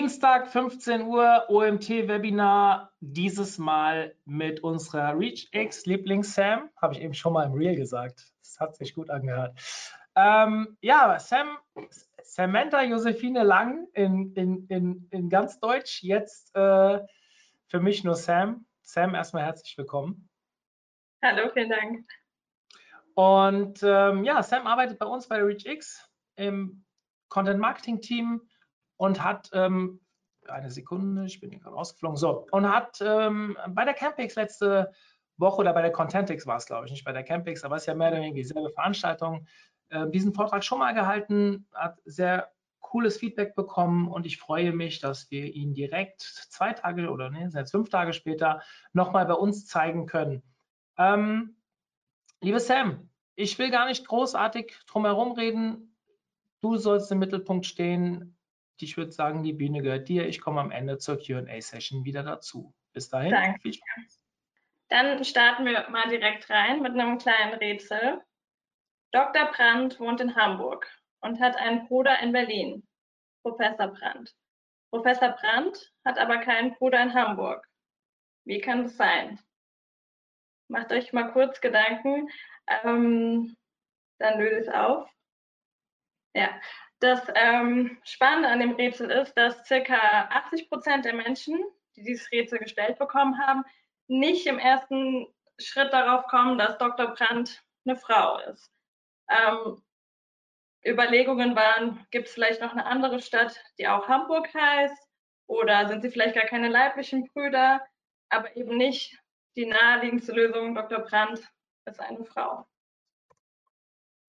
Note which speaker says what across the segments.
Speaker 1: Dienstag, 15 Uhr, OMT-Webinar, dieses Mal mit unserer ReachX Lieblings-Sam. Habe ich eben schon mal im Reel gesagt. Das hat sich gut angehört. Ähm, ja, Sam, Samantha Josephine Lang in, in, in, in ganz Deutsch, jetzt äh, für mich nur Sam. Sam, erstmal herzlich willkommen.
Speaker 2: Hallo, vielen Dank.
Speaker 1: Und ähm, ja, Sam arbeitet bei uns bei ReachX im Content Marketing Team und hat ähm, eine Sekunde, ich bin hier gerade rausgeflogen, so, und hat ähm, bei der Campix letzte Woche oder bei der Contentix war es, glaube ich, nicht bei der Campix, aber es ist ja mehr oder weniger dieselbe Veranstaltung, äh, diesen Vortrag schon mal gehalten, hat sehr cooles Feedback bekommen und ich freue mich, dass wir ihn direkt zwei Tage oder nee, jetzt fünf Tage später nochmal bei uns zeigen können. Ähm, liebe Sam, ich will gar nicht großartig drumherum reden. Du sollst im Mittelpunkt stehen ich würde sagen, die Bühne gehört dir. Ich komme am Ende zur QA-Session wieder dazu. Bis dahin.
Speaker 2: Danke. Viel Spaß. Dann starten wir mal direkt rein mit einem kleinen Rätsel. Dr. Brandt wohnt in Hamburg und hat einen Bruder in Berlin, Professor Brandt. Professor Brandt hat aber keinen Bruder in Hamburg. Wie kann das sein? Macht euch mal kurz Gedanken, ähm, dann löse ich es auf. Ja, das ähm, Spannende an dem Rätsel ist, dass circa 80 Prozent der Menschen, die dieses Rätsel gestellt bekommen haben, nicht im ersten Schritt darauf kommen, dass Dr. Brandt eine Frau ist. Ähm, Überlegungen waren, gibt es vielleicht noch eine andere Stadt, die auch Hamburg heißt? Oder sind sie vielleicht gar keine leiblichen Brüder? Aber eben nicht die naheliegendste Lösung, Dr. Brandt ist eine Frau.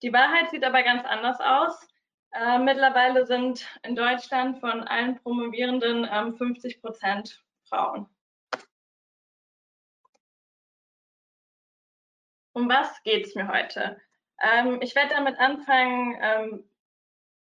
Speaker 2: Die Wahrheit sieht aber ganz anders aus. Äh, mittlerweile sind in Deutschland von allen Promovierenden ähm, 50 Prozent Frauen. Um was geht es mir heute? Ähm, ich werde damit anfangen, ähm,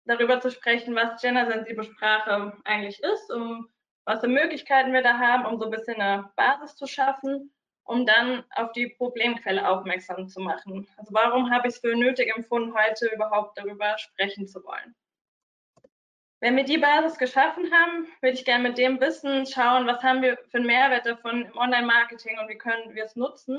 Speaker 2: darüber zu sprechen, was gendersensible Sprache eigentlich ist, um was für Möglichkeiten wir da haben, um so ein bisschen eine Basis zu schaffen um dann auf die Problemquelle aufmerksam zu machen. Also warum habe ich es für nötig empfunden, heute überhaupt darüber sprechen zu wollen? Wenn wir die Basis geschaffen haben, würde ich gerne mit dem Wissen schauen, was haben wir für einen Mehrwert davon im Online-Marketing und wie können wir es nutzen.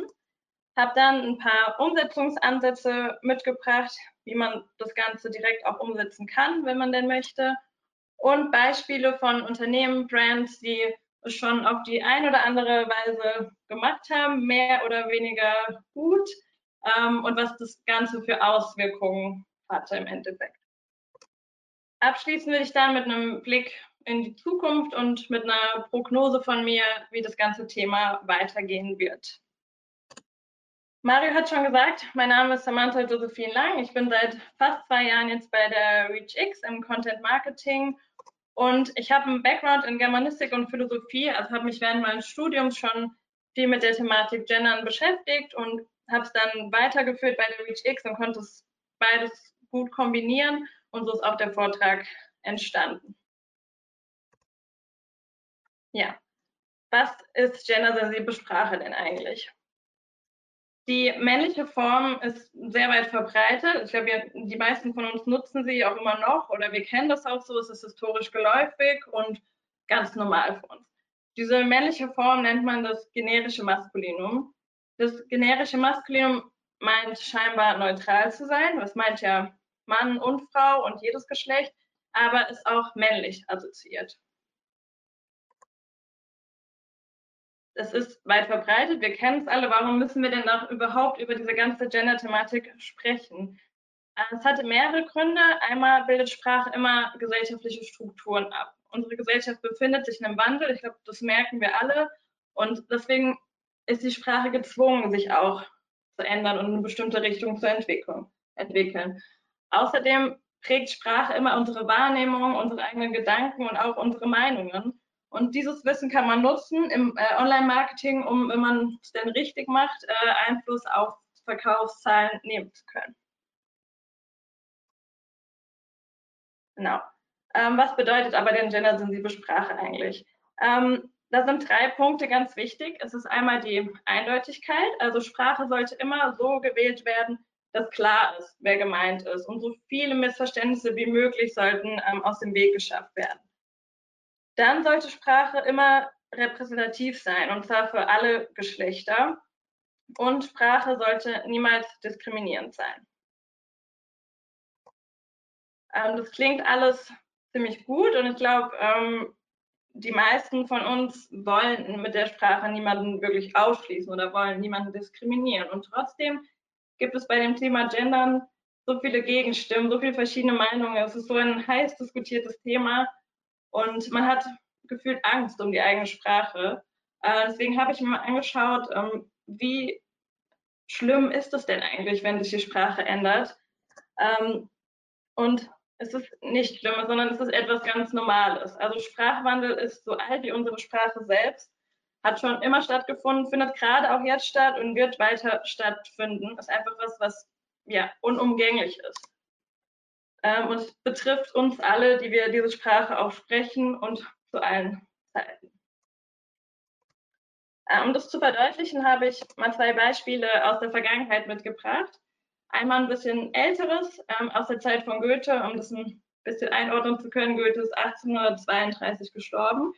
Speaker 2: Habe dann ein paar Umsetzungsansätze mitgebracht, wie man das Ganze direkt auch umsetzen kann, wenn man denn möchte. Und Beispiele von Unternehmen, Brands, die schon auf die ein oder andere Weise gemacht haben, mehr oder weniger gut ähm, und was das Ganze für Auswirkungen hatte im Endeffekt. Abschließen will ich dann mit einem Blick in die Zukunft und mit einer Prognose von mir, wie das ganze Thema weitergehen wird. Mario hat schon gesagt, mein Name ist Samantha Josephine Lang. Ich bin seit fast zwei Jahren jetzt bei der ReachX im Content Marketing und ich habe einen Background in Germanistik und Philosophie, also habe mich während meines Studiums schon viel mit der Thematik Gendern beschäftigt und habe es dann weitergeführt bei der ReachX und konnte es beides gut kombinieren und so ist auch der Vortrag entstanden. Ja, was ist gendersensible Sprache denn eigentlich? Die männliche Form ist sehr weit verbreitet. Ich glaube, die meisten von uns nutzen sie auch immer noch oder wir kennen das auch so. Es ist historisch geläufig und ganz normal für uns. Diese männliche Form nennt man das generische Maskulinum. Das generische Maskulinum meint scheinbar neutral zu sein. Das meint ja Mann und Frau und jedes Geschlecht, aber ist auch männlich assoziiert. Es ist weit verbreitet, wir kennen es alle. Warum müssen wir denn auch überhaupt über diese ganze Gender-Thematik sprechen? Äh, es hatte mehrere Gründe. Einmal bildet Sprache immer gesellschaftliche Strukturen ab. Unsere Gesellschaft befindet sich in einem Wandel. Ich glaube, das merken wir alle. Und deswegen ist die Sprache gezwungen, sich auch zu ändern und in eine bestimmte Richtung zu entwickeln. Außerdem prägt Sprache immer unsere Wahrnehmung, unsere eigenen Gedanken und auch unsere Meinungen. Und dieses Wissen kann man nutzen im äh, Online-Marketing, um, wenn man es denn richtig macht, äh, Einfluss auf Verkaufszahlen nehmen zu können. Genau. Ähm, was bedeutet aber denn gendersensible Sprache eigentlich? Ähm, da sind drei Punkte ganz wichtig. Es ist einmal die Eindeutigkeit. Also Sprache sollte immer so gewählt werden, dass klar ist, wer gemeint ist. Und so viele Missverständnisse wie möglich sollten ähm, aus dem Weg geschafft werden. Dann sollte Sprache immer repräsentativ sein, und zwar für alle Geschlechter. Und Sprache sollte niemals diskriminierend sein. Ähm, das klingt alles ziemlich gut und ich glaube, ähm, die meisten von uns wollen mit der Sprache niemanden wirklich ausschließen oder wollen niemanden diskriminieren. Und trotzdem gibt es bei dem Thema Gendern so viele Gegenstimmen, so viele verschiedene Meinungen. Es ist so ein heiß diskutiertes Thema und man hat gefühlt Angst um die eigene Sprache. Äh, deswegen habe ich mir mal angeschaut, ähm, wie schlimm ist es denn eigentlich, wenn sich die Sprache ändert? Ähm, und es ist nicht schlimm, sondern es ist etwas ganz Normales. Also Sprachwandel ist so alt wie unsere Sprache selbst, hat schon immer stattgefunden, findet gerade auch jetzt statt und wird weiter stattfinden. Ist einfach was, was ja unumgänglich ist. Ähm, und betrifft uns alle, die wir diese Sprache auch sprechen und zu allen Zeiten. Äh, um das zu verdeutlichen, habe ich mal zwei Beispiele aus der Vergangenheit mitgebracht. Einmal ein bisschen älteres ähm, aus der Zeit von Goethe, um das ein bisschen einordnen zu können. Goethe ist 1832 gestorben.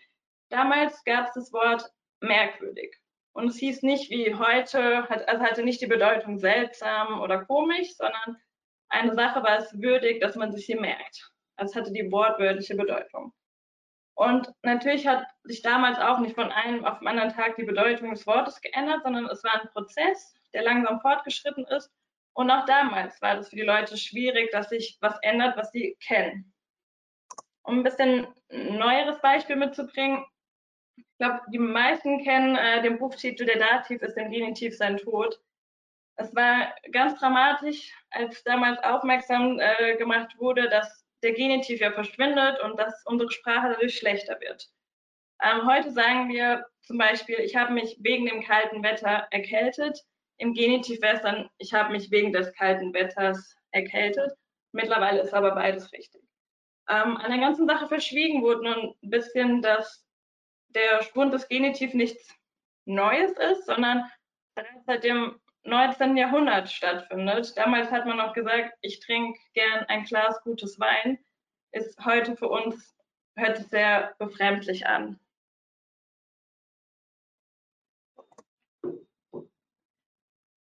Speaker 2: Damals gab es das Wort merkwürdig. Und es hieß nicht wie heute, hat, also hatte nicht die Bedeutung seltsam oder komisch, sondern eine Sache war es würdig, dass man sich sie merkt. Also hatte die wortwörtliche Bedeutung. Und natürlich hat sich damals auch nicht von einem auf den anderen Tag die Bedeutung des Wortes geändert, sondern es war ein Prozess, der langsam fortgeschritten ist und auch damals war das für die Leute schwierig, dass sich was ändert, was sie kennen. Um ein bisschen ein neueres Beispiel mitzubringen, ich glaube, die meisten kennen äh, den Buchtitel Der Dativ ist im Genitiv sein Tod. Es war ganz dramatisch, als damals aufmerksam äh, gemacht wurde, dass der Genitiv ja verschwindet und dass unsere Sprache dadurch schlechter wird. Ähm, heute sagen wir zum Beispiel, ich habe mich wegen dem kalten Wetter erkältet. Im Genitiv wäre es dann, ich habe mich wegen des kalten Wetters erkältet. Mittlerweile ist aber beides richtig. Ähm, an der ganzen Sache verschwiegen wurde nun ein bisschen, dass der Schwund des Genitiv nichts Neues ist, sondern bereits seit dem 19. Jahrhundert stattfindet. Damals hat man noch gesagt, ich trinke gern ein Glas gutes Wein. Ist heute für uns, hört sich sehr befremdlich an.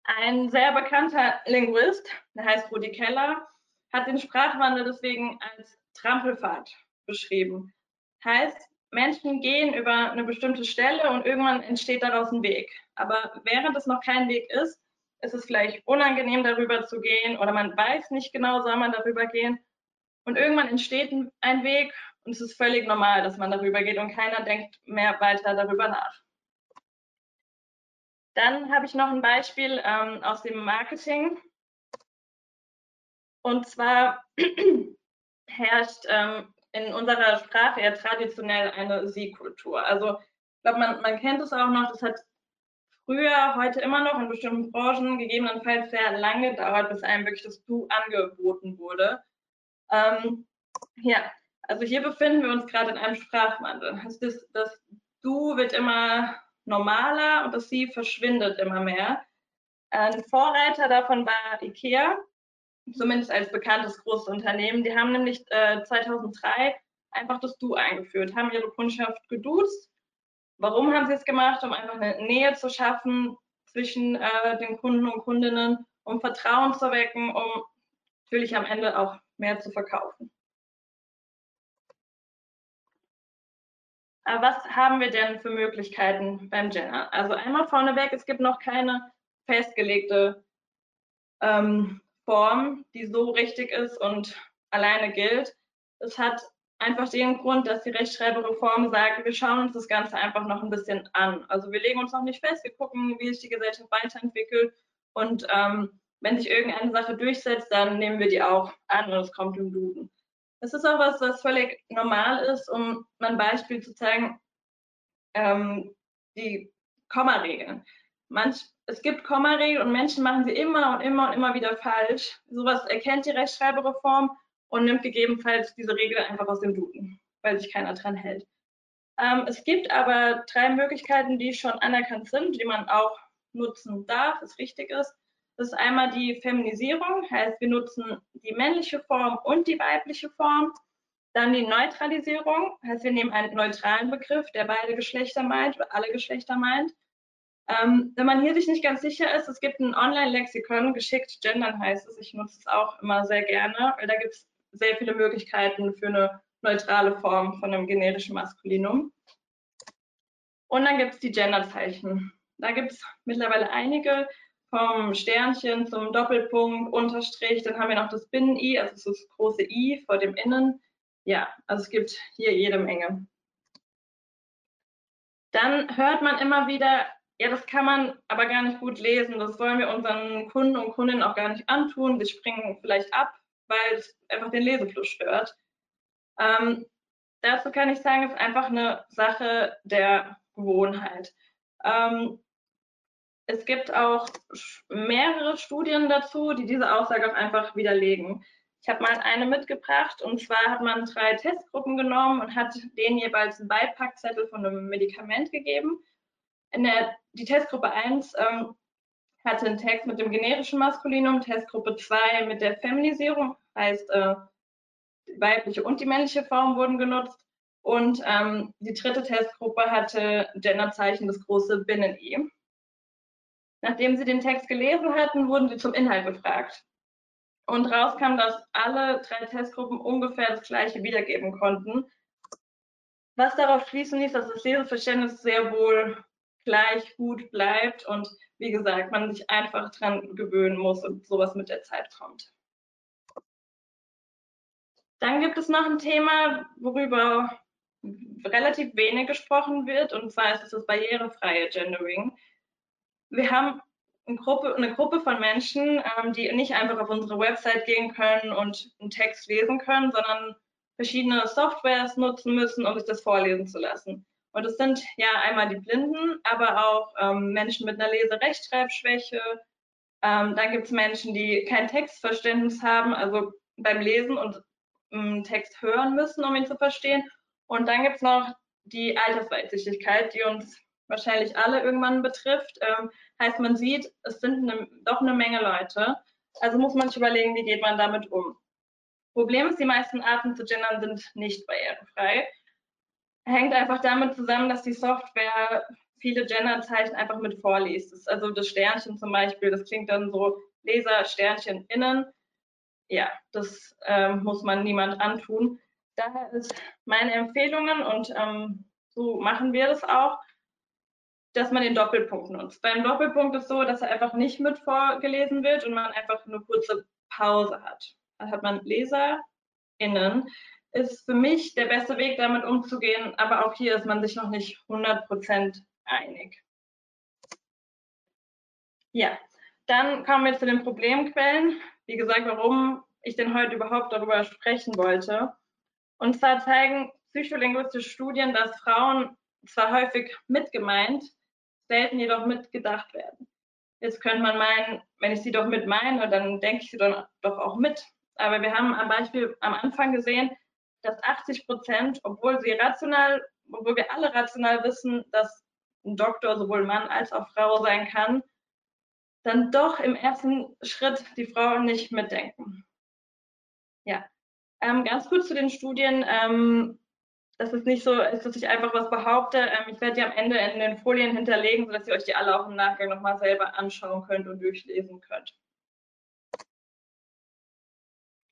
Speaker 2: Ein sehr bekannter Linguist, der heißt Rudi Keller, hat den Sprachwandel deswegen als Trampelfahrt beschrieben. Heißt, Menschen gehen über eine bestimmte Stelle und irgendwann entsteht daraus ein Weg. Aber während es noch kein Weg ist, ist es vielleicht unangenehm, darüber zu gehen oder man weiß nicht genau, soll man darüber gehen. Und irgendwann entsteht ein Weg und es ist völlig normal, dass man darüber geht und keiner denkt mehr weiter darüber nach. Dann habe ich noch ein Beispiel ähm, aus dem Marketing. Und zwar herrscht ähm, in unserer Sprache ja traditionell eine Sie-Kultur. Also ich glaube, man, man kennt es auch noch, das hat früher, heute immer noch in bestimmten Branchen gegebenenfalls sehr lange gedauert, bis einem wirklich das Du angeboten wurde. Ähm, ja, also hier befinden wir uns gerade in einem Sprachwandel. Das, das Du wird immer normaler und das Sie verschwindet immer mehr. Ein Vorreiter davon war IKEA, zumindest als bekanntes großes Unternehmen. Die haben nämlich äh, 2003 einfach das Du eingeführt, haben ihre Kundschaft geduzt. Warum haben sie es gemacht? Um einfach eine Nähe zu schaffen zwischen äh, den Kunden und Kundinnen, um Vertrauen zu wecken, um natürlich am Ende auch mehr zu verkaufen. Aber was haben wir denn für Möglichkeiten beim Gender? Also einmal vorneweg, es gibt noch keine festgelegte ähm, Form, die so richtig ist und alleine gilt. Es hat einfach den Grund, dass die Rechtschreibereform sagt, wir schauen uns das Ganze einfach noch ein bisschen an. Also wir legen uns noch nicht fest, wir gucken, wie sich die Gesellschaft weiterentwickelt und ähm, wenn sich irgendeine Sache durchsetzt, dann nehmen wir die auch an und es kommt im Duden. Es ist auch was, was völlig normal ist, um ein Beispiel zu zeigen, ähm, die Kommaregeln. Manch, es gibt Kommaregeln und Menschen machen sie immer und immer und immer wieder falsch. Sowas erkennt die Rechtschreibereform und nimmt gegebenenfalls diese Regel einfach aus dem Duden, weil sich keiner dran hält. Ähm, es gibt aber drei Möglichkeiten, die schon anerkannt sind, die man auch nutzen darf, es richtig ist. Das ist einmal die Feminisierung, heißt wir nutzen die männliche Form und die weibliche Form. Dann die Neutralisierung, heißt wir nehmen einen neutralen Begriff, der beide Geschlechter meint oder alle Geschlechter meint. Ähm, wenn man hier sich nicht ganz sicher ist, es gibt ein Online-Lexikon, geschickt gendern heißt es, ich nutze es auch immer sehr gerne, weil da gibt es sehr viele Möglichkeiten für eine neutrale Form von einem generischen Maskulinum. Und dann gibt es die Genderzeichen. Da gibt es mittlerweile einige, vom Sternchen zum Doppelpunkt, Unterstrich, dann haben wir noch das Binnen-I, also das große I vor dem Innen. Ja, also es gibt hier jede Menge. Dann hört man immer wieder, ja, das kann man aber gar nicht gut lesen. Das wollen wir unseren Kunden und Kundinnen auch gar nicht antun. Die springen vielleicht ab, weil es einfach den Lesefluss stört. Ähm, dazu kann ich sagen, es ist einfach eine Sache der Gewohnheit. Ähm, es gibt auch mehrere Studien dazu, die diese Aussage auch einfach widerlegen. Ich habe mal eine mitgebracht und zwar hat man drei Testgruppen genommen und hat denen jeweils einen Beipackzettel von einem Medikament gegeben. In der, die Testgruppe 1 ähm, hatte einen Text mit dem generischen Maskulinum, Testgruppe 2 mit der Feminisierung, heißt äh, die weibliche und die männliche Form wurden genutzt. Und ähm, die dritte Testgruppe hatte Genderzeichen, das große Binnen-I. Nachdem sie den Text gelesen hatten, wurden sie zum Inhalt befragt. Und rauskam, dass alle drei Testgruppen ungefähr das Gleiche wiedergeben konnten. Was darauf schließen ließ, dass das Leseverständnis sehr wohl gleich gut bleibt und wie gesagt, man sich einfach dran gewöhnen muss und sowas mit der Zeit kommt. Dann gibt es noch ein Thema, worüber relativ wenig gesprochen wird, und zwar ist es das barrierefreie Gendering. Wir haben eine Gruppe, eine Gruppe von Menschen, ähm, die nicht einfach auf unsere Website gehen können und einen Text lesen können, sondern verschiedene Softwares nutzen müssen, um sich das vorlesen zu lassen. Und es sind ja einmal die Blinden, aber auch ähm, Menschen mit einer Leserechtschreibschwäche. Ähm, dann gibt es Menschen, die kein Textverständnis haben, also beim Lesen und ähm, Text hören müssen, um ihn zu verstehen. Und dann gibt es noch die Altersweitsichtigkeit, die uns wahrscheinlich alle irgendwann betrifft. Ähm, heißt, man sieht, es sind ne, doch eine Menge Leute. Also muss man sich überlegen, wie geht man damit um. Problem ist, die meisten Arten zu gendern sind nicht barrierefrei. Hängt einfach damit zusammen, dass die Software viele Genderzeichen einfach mit vorliest. Das also das Sternchen zum Beispiel, das klingt dann so Leser Sternchen innen. Ja, das äh, muss man niemand antun. Daher ist meine Empfehlungen und ähm, so machen wir das auch, dass man den Doppelpunkt nutzt. Beim Doppelpunkt ist so, dass er einfach nicht mit vorgelesen wird und man einfach eine kurze Pause hat. Dann hat man LeserInnen. Ist für mich der beste Weg, damit umzugehen, aber auch hier ist man sich noch nicht 100% einig. Ja, dann kommen wir zu den Problemquellen. Wie gesagt, warum ich denn heute überhaupt darüber sprechen wollte. Und zwar zeigen psycholinguistische Studien, dass Frauen zwar häufig mitgemeint, selten jedoch mitgedacht werden. Jetzt könnte man meinen, wenn ich sie doch mit meine, dann denke ich sie dann doch auch mit. Aber wir haben am Beispiel am Anfang gesehen, dass 80 Prozent, obwohl sie rational, obwohl wir alle rational wissen, dass ein Doktor sowohl Mann als auch Frau sein kann, dann doch im ersten Schritt die Frau nicht mitdenken. Ja, ähm, ganz kurz zu den Studien. Ähm, dass es nicht so dass ich einfach was behaupte. Ähm, ich werde die am Ende in den Folien hinterlegen, sodass ihr euch die alle auch im Nachgang nochmal selber anschauen könnt und durchlesen könnt.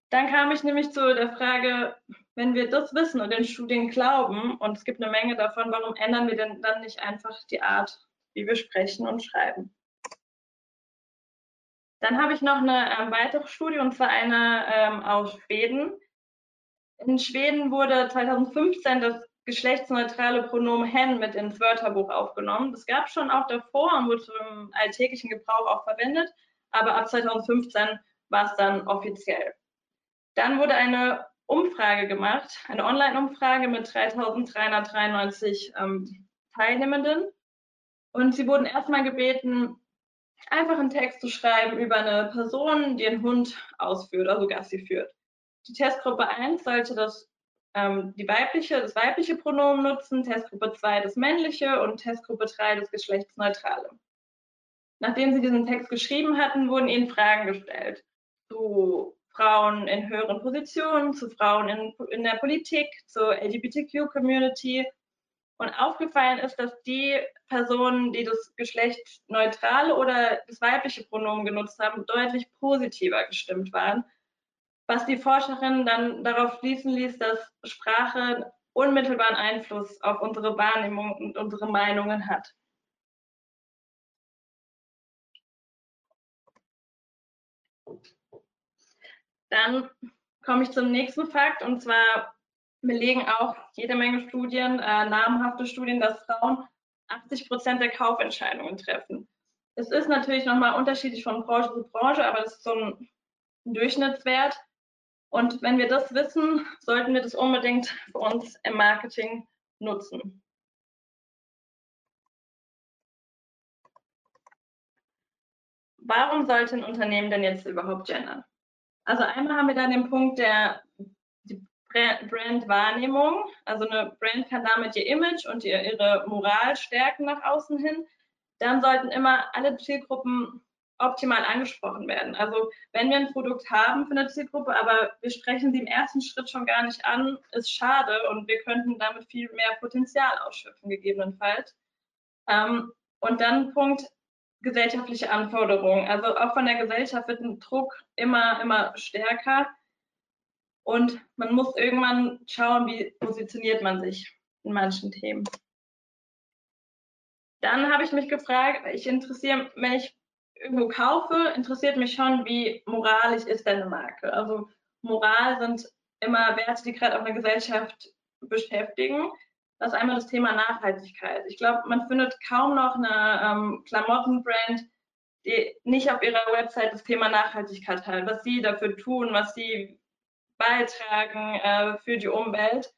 Speaker 2: Dann kam ich nämlich zu der Frage, wenn wir das wissen und den Studien glauben, und es gibt eine Menge davon, warum ändern wir denn dann nicht einfach die Art, wie wir sprechen und schreiben? Dann habe ich noch eine ähm, weitere Studie, und zwar eine ähm, aus Schweden. In Schweden wurde 2015 das geschlechtsneutrale Pronomen hen mit ins Wörterbuch aufgenommen. Das gab es schon auch davor und wurde zum alltäglichen Gebrauch auch verwendet, aber ab 2015 war es dann offiziell. Dann wurde eine Umfrage gemacht, eine Online-Umfrage mit 3.393 ähm, Teilnehmenden. Und sie wurden erstmal gebeten, einfach einen Text zu schreiben über eine Person, die einen Hund ausführt, also Gassi führt. Die Testgruppe 1 sollte das, ähm, die weibliche, das weibliche Pronomen nutzen, Testgruppe 2 das männliche und Testgruppe 3 das geschlechtsneutrale. Nachdem sie diesen Text geschrieben hatten, wurden ihnen Fragen gestellt zu Frauen in höheren Positionen, zu Frauen in, in der Politik, zur LGBTQ-Community. Und aufgefallen ist, dass die Personen, die das Geschlecht neutrale oder das weibliche Pronomen genutzt haben, deutlich positiver gestimmt waren. Was die Forscherin dann darauf schließen ließ, dass Sprache unmittelbaren Einfluss auf unsere Wahrnehmung und unsere Meinungen hat. Dann komme ich zum nächsten Fakt und zwar belegen auch jede Menge Studien, äh, namhafte Studien, dass Frauen 80 Prozent der Kaufentscheidungen treffen. Es ist natürlich nochmal unterschiedlich von Branche zu Branche, aber das ist so ein Durchschnittswert. Und wenn wir das wissen, sollten wir das unbedingt für uns im Marketing nutzen. Warum sollte ein Unternehmen denn jetzt überhaupt gendern? Also einmal haben wir dann den Punkt der Brandwahrnehmung. Also eine Brand kann damit ihr Image und ihr, ihre Moral stärken nach außen hin. Dann sollten immer alle Zielgruppen optimal angesprochen werden. Also wenn wir ein Produkt haben für eine Zielgruppe, aber wir sprechen sie im ersten Schritt schon gar nicht an, ist schade und wir könnten damit viel mehr Potenzial ausschöpfen, gegebenenfalls. Ähm, und dann Punkt gesellschaftliche Anforderungen. Also auch von der Gesellschaft wird ein Druck immer, immer stärker. Und man muss irgendwann schauen, wie positioniert man sich in manchen Themen. Dann habe ich mich gefragt, ich interessiere, wenn ich irgendwo kaufe, interessiert mich schon, wie moralisch ist denn eine Marke. Also Moral sind immer Werte, die gerade auch eine Gesellschaft beschäftigen. Das ist einmal das Thema Nachhaltigkeit. Ich glaube, man findet kaum noch eine ähm, Klamottenbrand, die nicht auf ihrer Website das Thema Nachhaltigkeit hat, was sie dafür tun, was sie beitragen äh, für die Umwelt.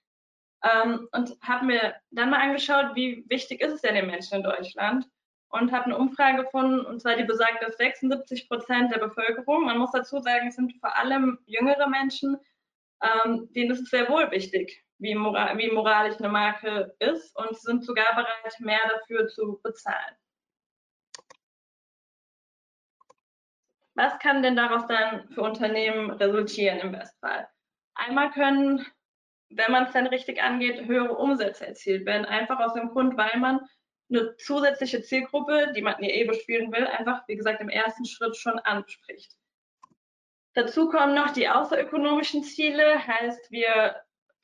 Speaker 2: Ähm, und habe mir dann mal angeschaut, wie wichtig ist es denn den Menschen in Deutschland und habe eine Umfrage gefunden, und zwar die besagt, dass 76 Prozent der Bevölkerung, man muss dazu sagen, es sind vor allem jüngere Menschen, ähm, denen ist es sehr wohl wichtig, wie, moral, wie moralisch eine Marke ist und sind sogar bereit, mehr dafür zu bezahlen. Was kann denn daraus dann für Unternehmen resultieren im Bestfall? Einmal können, wenn man es dann richtig angeht, höhere Umsätze erzielt werden, einfach aus dem Grund, weil man eine zusätzliche Zielgruppe, die man eh bespielen will, einfach, wie gesagt, im ersten Schritt schon anspricht. Dazu kommen noch die außerökonomischen Ziele, heißt, wir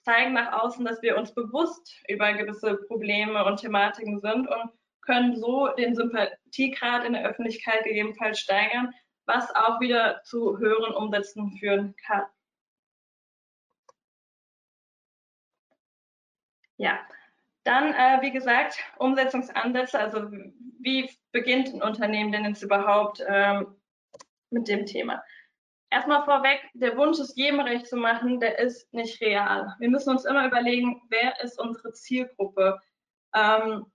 Speaker 2: zeigen nach außen, dass wir uns bewusst über gewisse Probleme und Thematiken sind und können so den Sympathiegrad in der Öffentlichkeit gegebenenfalls steigern, was auch wieder zu höheren Umsätzen führen kann. Ja, dann, äh, wie gesagt, Umsetzungsansätze, also wie beginnt ein Unternehmen denn jetzt überhaupt ähm, mit dem Thema? Erstmal vorweg, der Wunsch, es jedem recht zu machen, der ist nicht real. Wir müssen uns immer überlegen, wer ist unsere Zielgruppe? Ähm,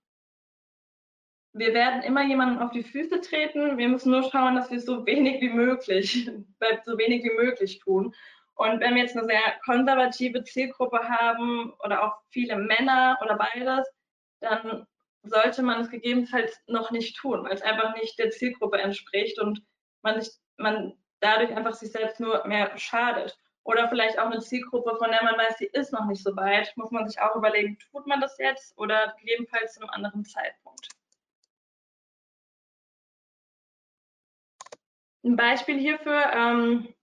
Speaker 2: wir werden immer jemanden auf die Füße treten. Wir müssen nur schauen, dass wir so wenig wie möglich, so wenig wie möglich tun. Und wenn wir jetzt eine sehr konservative Zielgruppe haben oder auch viele Männer oder beides, dann sollte man es gegebenenfalls noch nicht tun, weil es einfach nicht der Zielgruppe entspricht und man, nicht, man dadurch einfach sich selbst nur mehr schadet. Oder vielleicht auch eine Zielgruppe, von der man weiß, sie ist noch nicht so weit, muss man sich auch überlegen, tut man das jetzt oder gegebenenfalls zu einem anderen Zeitpunkt. Ein Beispiel hierfür, ähm,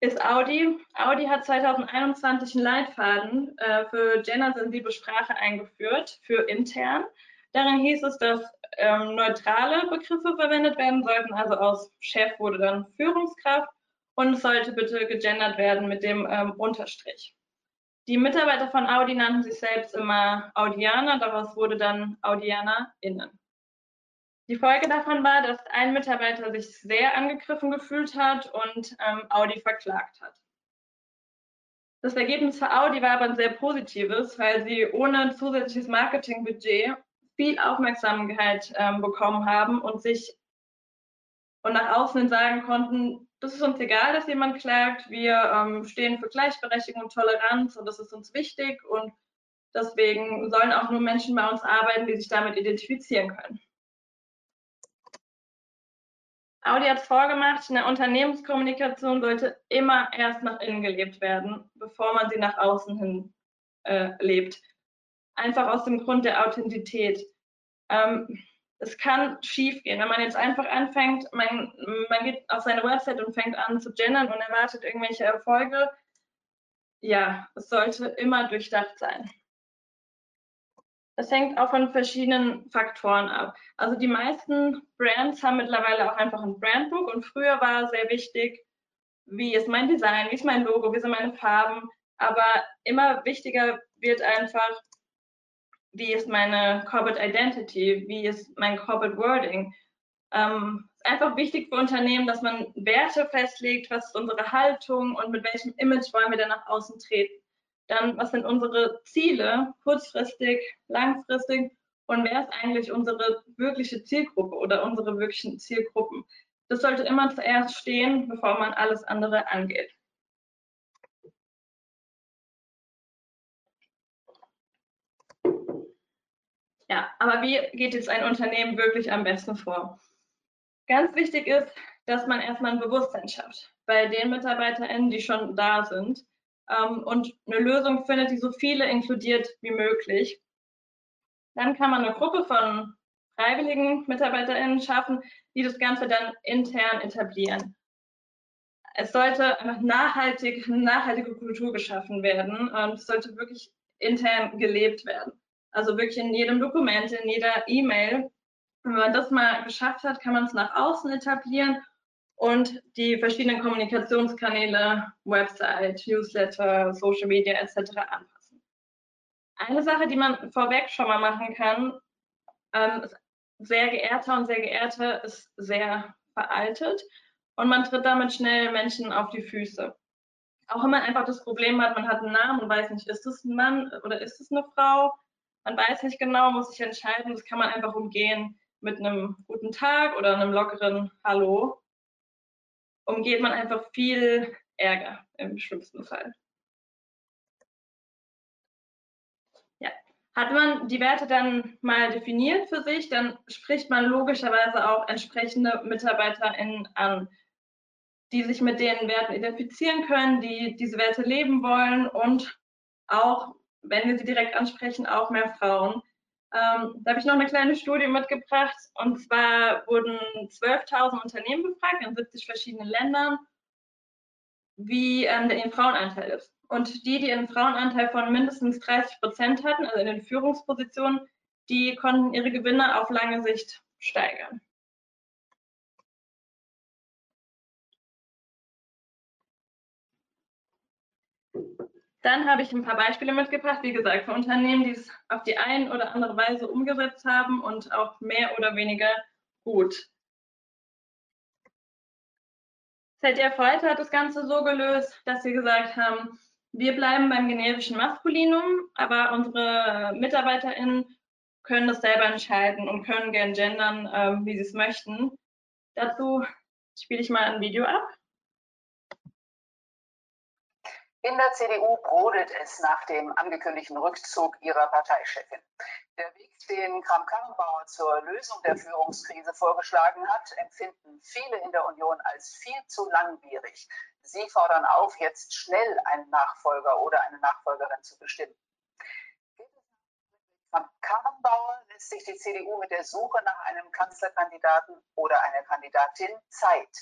Speaker 2: ist Audi. Audi hat 2021 einen Leitfaden äh, für gendersensible Sprache eingeführt, für intern. Darin hieß es, dass ähm, neutrale Begriffe verwendet werden sollten, also aus Chef wurde dann Führungskraft und es sollte bitte gegendert werden mit dem ähm, Unterstrich. Die Mitarbeiter von Audi nannten sich selbst immer Audianer, daraus wurde dann AudianerInnen. Die Folge davon war, dass ein Mitarbeiter sich sehr angegriffen gefühlt hat und ähm, Audi verklagt hat. Das Ergebnis für Audi war aber ein sehr positives, weil sie ohne zusätzliches Marketingbudget viel Aufmerksamkeit ähm, bekommen haben und sich und nach außen sagen konnten, das ist uns egal, dass jemand klagt, wir ähm, stehen für Gleichberechtigung und Toleranz und das ist uns wichtig und deswegen sollen auch nur Menschen bei uns arbeiten, die sich damit identifizieren können. Audi hat es vorgemacht, eine Unternehmenskommunikation sollte immer erst nach innen gelebt werden, bevor man sie nach außen hin äh, lebt. Einfach aus dem Grund der Authentizität. Ähm, es kann schief gehen, wenn man jetzt einfach anfängt, man, man geht auf seine Website und fängt an zu gendern und erwartet irgendwelche Erfolge. Ja, es sollte immer durchdacht sein. Es hängt auch von verschiedenen Faktoren ab. Also die meisten Brands haben mittlerweile auch einfach ein Brandbook und früher war sehr wichtig, wie ist mein Design, wie ist mein Logo, wie sind meine Farben. Aber immer wichtiger wird einfach, wie ist meine Corporate Identity, wie ist mein Corporate Wording. Ähm, einfach wichtig für Unternehmen, dass man Werte festlegt, was ist unsere Haltung und mit welchem Image wollen wir denn nach außen treten. Dann, was sind unsere Ziele, kurzfristig, langfristig und wer ist eigentlich unsere wirkliche Zielgruppe oder unsere wirklichen Zielgruppen. Das sollte immer zuerst stehen, bevor man alles andere angeht. Ja, aber wie geht jetzt ein Unternehmen wirklich am besten vor? Ganz wichtig ist, dass man erstmal ein Bewusstsein schafft bei den MitarbeiterInnen, die schon da sind ähm, und eine Lösung findet, die so viele inkludiert wie möglich. Dann kann man eine Gruppe von freiwilligen MitarbeiterInnen schaffen, die das Ganze dann intern etablieren. Es sollte einfach nachhaltig, eine nachhaltige Kultur geschaffen werden und es sollte wirklich intern gelebt werden. Also wirklich in jedem Dokument, in jeder E-Mail. Wenn man das mal geschafft hat, kann man es nach außen etablieren und die verschiedenen Kommunikationskanäle, Website, Newsletter, Social Media etc. anpassen. Eine Sache, die man vorweg schon mal machen kann, ähm, sehr geehrter und sehr geehrte ist sehr veraltet und man tritt damit schnell Menschen auf die Füße. Auch wenn man einfach das Problem hat, man hat einen Namen und weiß nicht, ist es ein Mann oder ist es eine Frau? Man weiß nicht genau, muss sich entscheiden. Das kann man einfach umgehen mit einem guten Tag oder einem lockeren Hallo umgeht man einfach viel Ärger im schlimmsten Fall. Ja. Hat man die Werte dann mal definiert für sich, dann spricht man logischerweise auch entsprechende MitarbeiterInnen an, die sich mit den Werten identifizieren können, die diese Werte leben wollen und auch, wenn wir sie direkt ansprechen, auch mehr Frauen, ähm, da habe ich noch eine kleine Studie mitgebracht. Und zwar wurden 12.000 Unternehmen befragt in 70 verschiedenen Ländern, wie ähm, der Frauenanteil ist. Und die, die einen Frauenanteil von mindestens 30 Prozent hatten, also in den Führungspositionen, die konnten ihre Gewinne auf lange Sicht steigern. Dann habe ich ein paar Beispiele mitgebracht, wie gesagt, für Unternehmen, die es auf die eine oder andere Weise umgesetzt haben und auch mehr oder weniger gut. ZDF heute hat das Ganze so gelöst, dass sie gesagt haben, wir bleiben beim generischen Maskulinum, aber unsere MitarbeiterInnen können das selber entscheiden und können gern gendern, äh, wie sie es möchten. Dazu spiele ich mal ein Video ab.
Speaker 3: In der CDU brodelt es nach dem angekündigten Rückzug ihrer Parteichefin. Der Weg, den Kram-Karrenbauer zur Lösung der Führungskrise vorgeschlagen hat, empfinden viele in der Union als viel zu langwierig. Sie fordern auf, jetzt schnell einen Nachfolger oder eine Nachfolgerin zu bestimmen. Kram-Karrenbauer lässt sich die CDU mit der Suche nach einem Kanzlerkandidaten oder einer Kandidatin Zeit.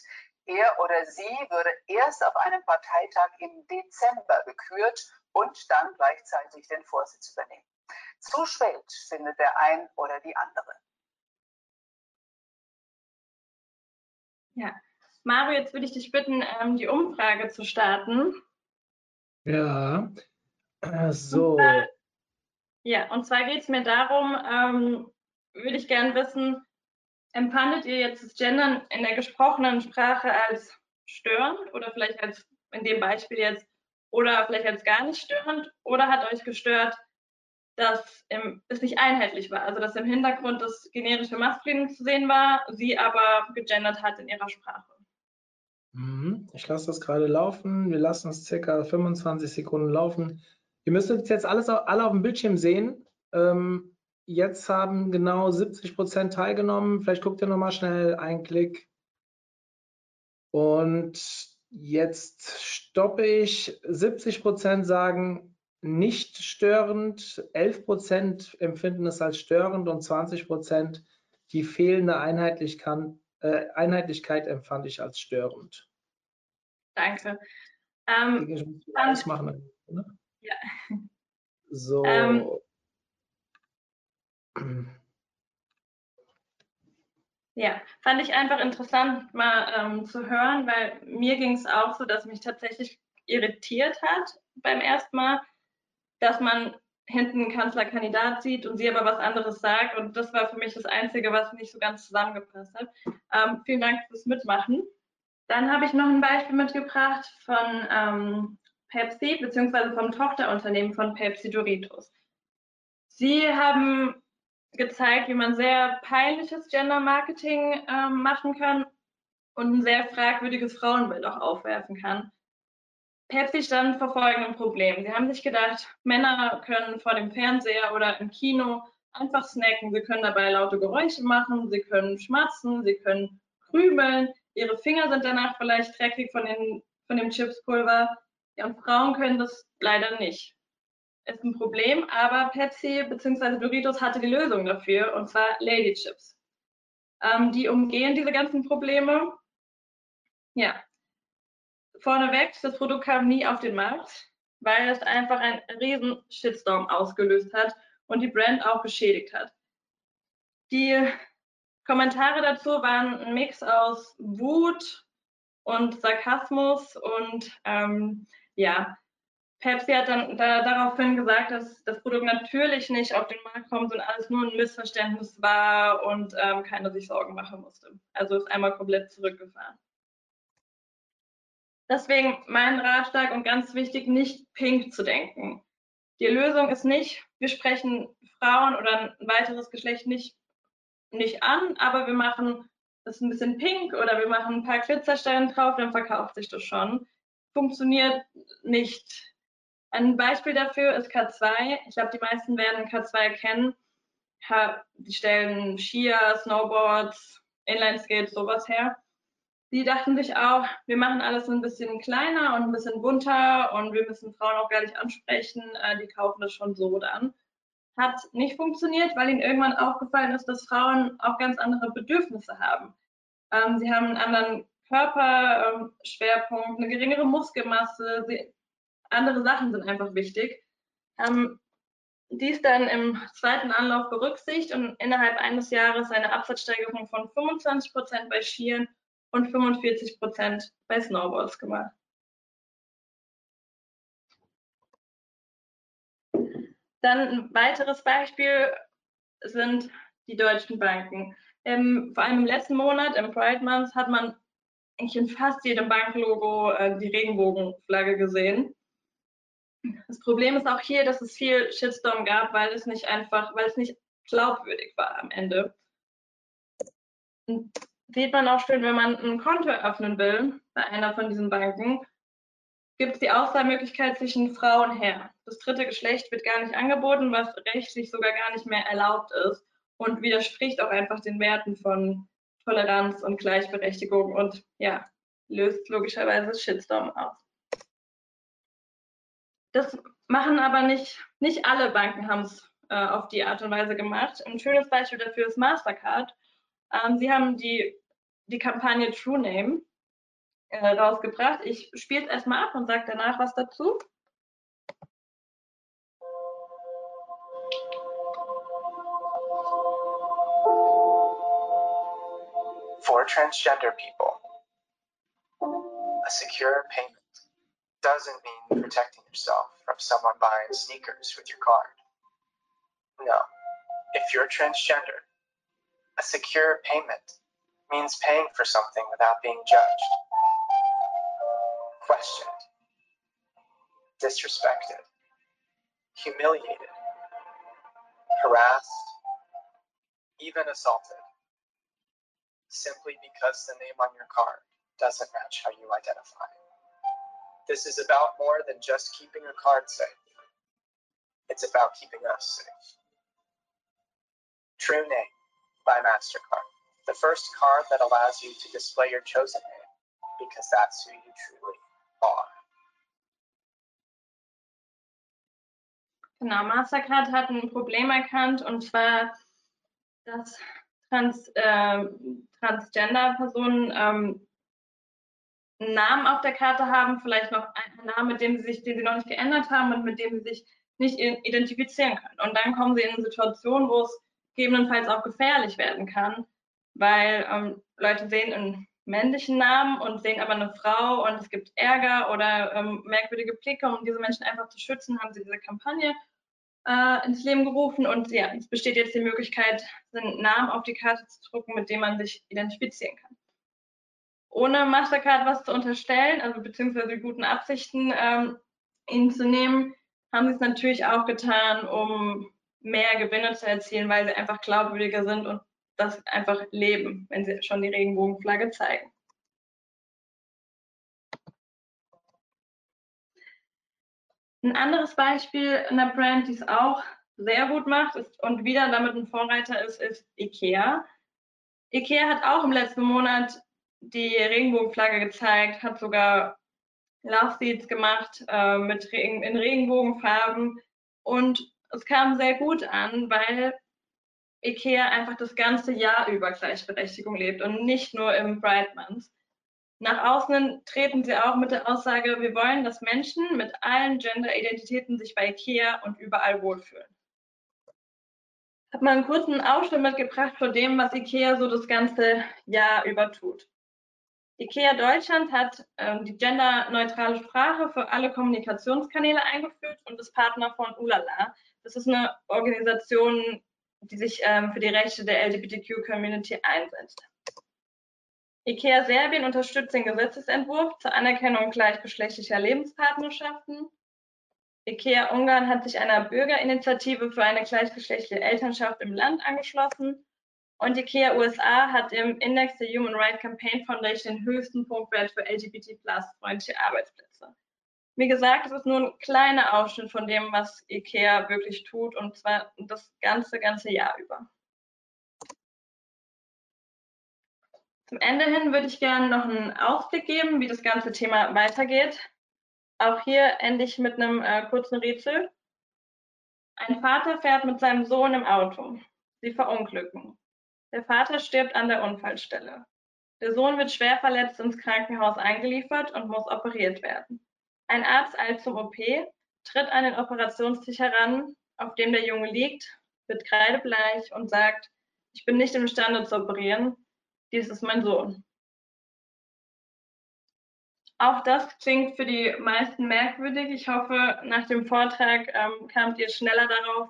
Speaker 3: Er oder sie würde erst auf einem Parteitag im Dezember gekürt und dann gleichzeitig den Vorsitz übernehmen. Zu spät findet der ein oder die andere.
Speaker 2: Ja, Mario, jetzt würde ich dich bitten, ähm, die Umfrage zu starten.
Speaker 1: Ja, so.
Speaker 2: ja, und zwar geht es mir darum, ähm, würde ich gerne wissen, empfandet ihr jetzt das Gendern in der gesprochenen Sprache als störend oder vielleicht als in dem Beispiel jetzt oder vielleicht als gar nicht störend oder hat euch gestört, dass es nicht einheitlich war, also dass im Hintergrund das generische Maskulin zu sehen war, sie aber gegendert hat in ihrer Sprache?
Speaker 1: Mhm. Ich lasse das gerade laufen. Wir lassen es circa 25 Sekunden laufen. Ihr müsstet jetzt alles alle auf dem Bildschirm sehen. Ähm, Jetzt haben genau 70 Prozent teilgenommen. Vielleicht guckt ihr nochmal schnell einen Klick. Und jetzt stoppe ich. 70 Prozent sagen nicht störend, 11 Prozent empfinden es als störend und 20 Prozent die fehlende Einheitlichkeit, äh, Einheitlichkeit empfand ich als störend.
Speaker 2: Danke. Ähm,
Speaker 1: ich muss alles machen. Ne?
Speaker 2: Ja.
Speaker 1: So.
Speaker 2: Ähm, Ja, fand ich einfach interessant mal ähm, zu hören, weil mir ging es auch so, dass mich tatsächlich irritiert hat beim ersten Mal, dass man hinten einen Kanzlerkandidat sieht und sie aber was anderes sagt. Und das war für mich das Einzige, was nicht so ganz zusammengepasst hat. Ähm, vielen Dank fürs Mitmachen. Dann habe ich noch ein Beispiel mitgebracht von ähm, Pepsi beziehungsweise vom Tochterunternehmen von Pepsi Doritos. Sie haben gezeigt, wie man sehr peinliches Gender Marketing ähm, machen kann und ein sehr fragwürdiges Frauenbild auch aufwerfen kann. Pepsi stand vor folgendem Problem. Sie haben sich gedacht, Männer können vor dem Fernseher oder im Kino einfach snacken. Sie können dabei laute Geräusche machen, sie können schmatzen, sie können krümeln. Ihre Finger sind danach vielleicht dreckig von, den, von dem Chipspulver. Ja, und Frauen können das leider nicht ist ein Problem, aber Pepsi bzw. Doritos hatte die Lösung dafür, und zwar Lady Chips. Ähm, die umgehen diese ganzen Probleme. Ja, vorneweg, das Produkt kam nie auf den Markt, weil es einfach einen riesen Shitstorm ausgelöst hat und die Brand auch beschädigt hat. Die Kommentare dazu waren ein Mix aus Wut und Sarkasmus und ähm, ja, Pepsi hat dann da, daraufhin gesagt, dass das Produkt natürlich nicht auf den Markt kommt und alles nur ein Missverständnis war und ähm, keiner sich Sorgen machen musste. Also ist einmal komplett zurückgefahren. Deswegen mein Ratschlag und ganz wichtig, nicht pink zu denken. Die Lösung ist nicht, wir sprechen Frauen oder ein weiteres Geschlecht nicht, nicht an, aber wir machen es ein bisschen pink oder wir machen ein paar Glitzersteine drauf, dann verkauft sich das schon. Funktioniert nicht ein Beispiel dafür ist K2. Ich glaube, die meisten werden K2 kennen. Die stellen Skier, Snowboards, Inline-Skates, sowas her. Die dachten sich auch, wir machen alles ein bisschen kleiner und ein bisschen bunter und wir müssen Frauen auch gar nicht ansprechen. Äh, die kaufen das schon so dann. Hat nicht funktioniert, weil ihnen irgendwann aufgefallen ist, dass Frauen auch ganz andere Bedürfnisse haben. Ähm, sie haben einen anderen Körperschwerpunkt, eine geringere Muskelmasse, sie andere Sachen sind einfach wichtig. Ähm, dies dann im zweiten Anlauf berücksichtigt und innerhalb eines Jahres eine Absatzsteigerung von 25 Prozent bei Skiern und 45 Prozent bei Snowboards gemacht. Dann ein weiteres Beispiel sind die deutschen Banken. Im, vor allem im letzten Monat, im Pride Month, hat man eigentlich in fast jedem Banklogo äh, die Regenbogenflagge gesehen. Das Problem ist auch hier, dass es viel Shitstorm gab, weil es nicht einfach, weil es nicht glaubwürdig war am Ende. Und sieht man auch schön, wenn man ein Konto eröffnen will bei einer von diesen Banken, gibt es die Auswahlmöglichkeit zwischen Frau und Herr. Das dritte Geschlecht wird gar nicht angeboten, was rechtlich sogar gar nicht mehr erlaubt ist und widerspricht auch einfach den Werten von Toleranz und Gleichberechtigung und ja, löst logischerweise Shitstorm aus. Das machen aber nicht, nicht alle Banken haben es äh, auf die Art und Weise gemacht. Ein schönes Beispiel dafür ist Mastercard. Ähm, sie haben die, die Kampagne True Name äh, rausgebracht. Ich spiele es erstmal ab und sage danach was dazu.
Speaker 4: For transgender people, a secure payment doesn't mean protecting yourself from someone buying sneakers with your card. No. If you're transgender, a secure payment means paying for something without being judged, questioned, disrespected, humiliated, harassed, even assaulted, simply because the name on your card doesn't match how you identify. This is about more than just keeping a card safe. It's about keeping us safe. True Name by MasterCard, the first card that allows you to display your chosen name because that's who you truly are.
Speaker 2: Genau, Mastercard hat ein Problem erkannt und zwar, dass Trans, äh, Transgender-Personen ähm, einen Namen auf der Karte haben, vielleicht noch einen Namen, mit dem sie sich, den sie noch nicht geändert haben und mit dem sie sich nicht identifizieren können. Und dann kommen sie in eine Situation, wo es gegebenenfalls auch gefährlich werden kann, weil ähm, Leute sehen einen männlichen Namen und sehen aber eine Frau und es gibt Ärger oder ähm, merkwürdige Blicke. Um diese Menschen einfach zu schützen, haben sie diese Kampagne äh, ins Leben gerufen und ja, es besteht jetzt die Möglichkeit, einen Namen auf die Karte zu drucken, mit dem man sich identifizieren kann. Ohne Mastercard was zu unterstellen, also beziehungsweise guten Absichten ähm, ihnen zu nehmen, haben sie es natürlich auch getan, um mehr Gewinne zu erzielen, weil sie einfach glaubwürdiger sind und das einfach leben, wenn sie schon die Regenbogenflagge zeigen. Ein anderes Beispiel einer Brand, die es auch sehr gut macht ist, und wieder damit ein Vorreiter ist, ist IKEA. IKEA hat auch im letzten Monat die Regenbogenflagge gezeigt, hat sogar Love Seats gemacht äh, mit Regen, in Regenbogenfarben und es kam sehr gut an, weil IKEA einfach das ganze Jahr über Gleichberechtigung lebt und nicht nur im Bright Month. Nach außen treten sie auch mit der Aussage, wir wollen, dass Menschen mit allen Gender-Identitäten sich bei IKEA und überall wohlfühlen. Ich habe mal einen kurzen Ausschnitt mitgebracht von dem, was IKEA so das ganze Jahr über tut. IKEA Deutschland hat ähm, die genderneutrale Sprache für alle Kommunikationskanäle eingeführt und ist Partner von Ulala. Das ist eine Organisation, die sich ähm, für die Rechte der LGBTQ-Community einsetzt. IKEA Serbien unterstützt den Gesetzesentwurf zur Anerkennung gleichgeschlechtlicher Lebenspartnerschaften. IKEA Ungarn hat sich einer Bürgerinitiative für eine gleichgeschlechtliche Elternschaft im Land angeschlossen. Und IKEA USA hat im Index der Human Rights Campaign Foundation den höchsten Punktwert für LGBT-plus-freundliche Arbeitsplätze. Wie gesagt, es ist nur ein kleiner Ausschnitt von dem, was IKEA wirklich tut, und zwar das ganze, ganze Jahr über. Zum Ende hin würde ich gerne noch einen Ausblick geben, wie das ganze Thema weitergeht. Auch hier ende ich mit einem äh, kurzen Rätsel. Ein Vater fährt mit seinem Sohn im Auto. Sie verunglücken. Der Vater stirbt an der Unfallstelle. Der Sohn wird schwer verletzt ins Krankenhaus eingeliefert und muss operiert werden. Ein Arzt eilt zum OP, tritt an den Operationstisch heran, auf dem der Junge liegt, wird kreidebleich und sagt, ich bin nicht imstande zu operieren, dies ist mein Sohn. Auch das klingt für die meisten merkwürdig. Ich hoffe, nach dem Vortrag ähm, kamt ihr schneller darauf,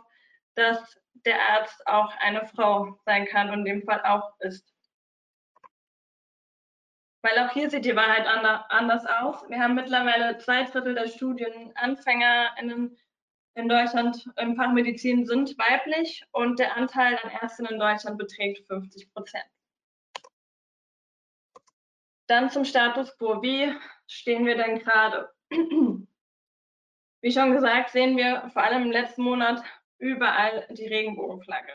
Speaker 2: dass der Arzt auch eine Frau sein kann und in dem Fall auch ist. Weil auch hier sieht die Wahrheit anders aus. Wir haben mittlerweile zwei Drittel der StudienanfängerInnen in Deutschland im Fach Medizin sind weiblich und der Anteil an Ärztinnen in Deutschland beträgt 50 Prozent. Dann zum Status quo. Wie stehen wir denn gerade? Wie schon gesagt, sehen wir vor allem im letzten Monat überall die Regenbogenflagge.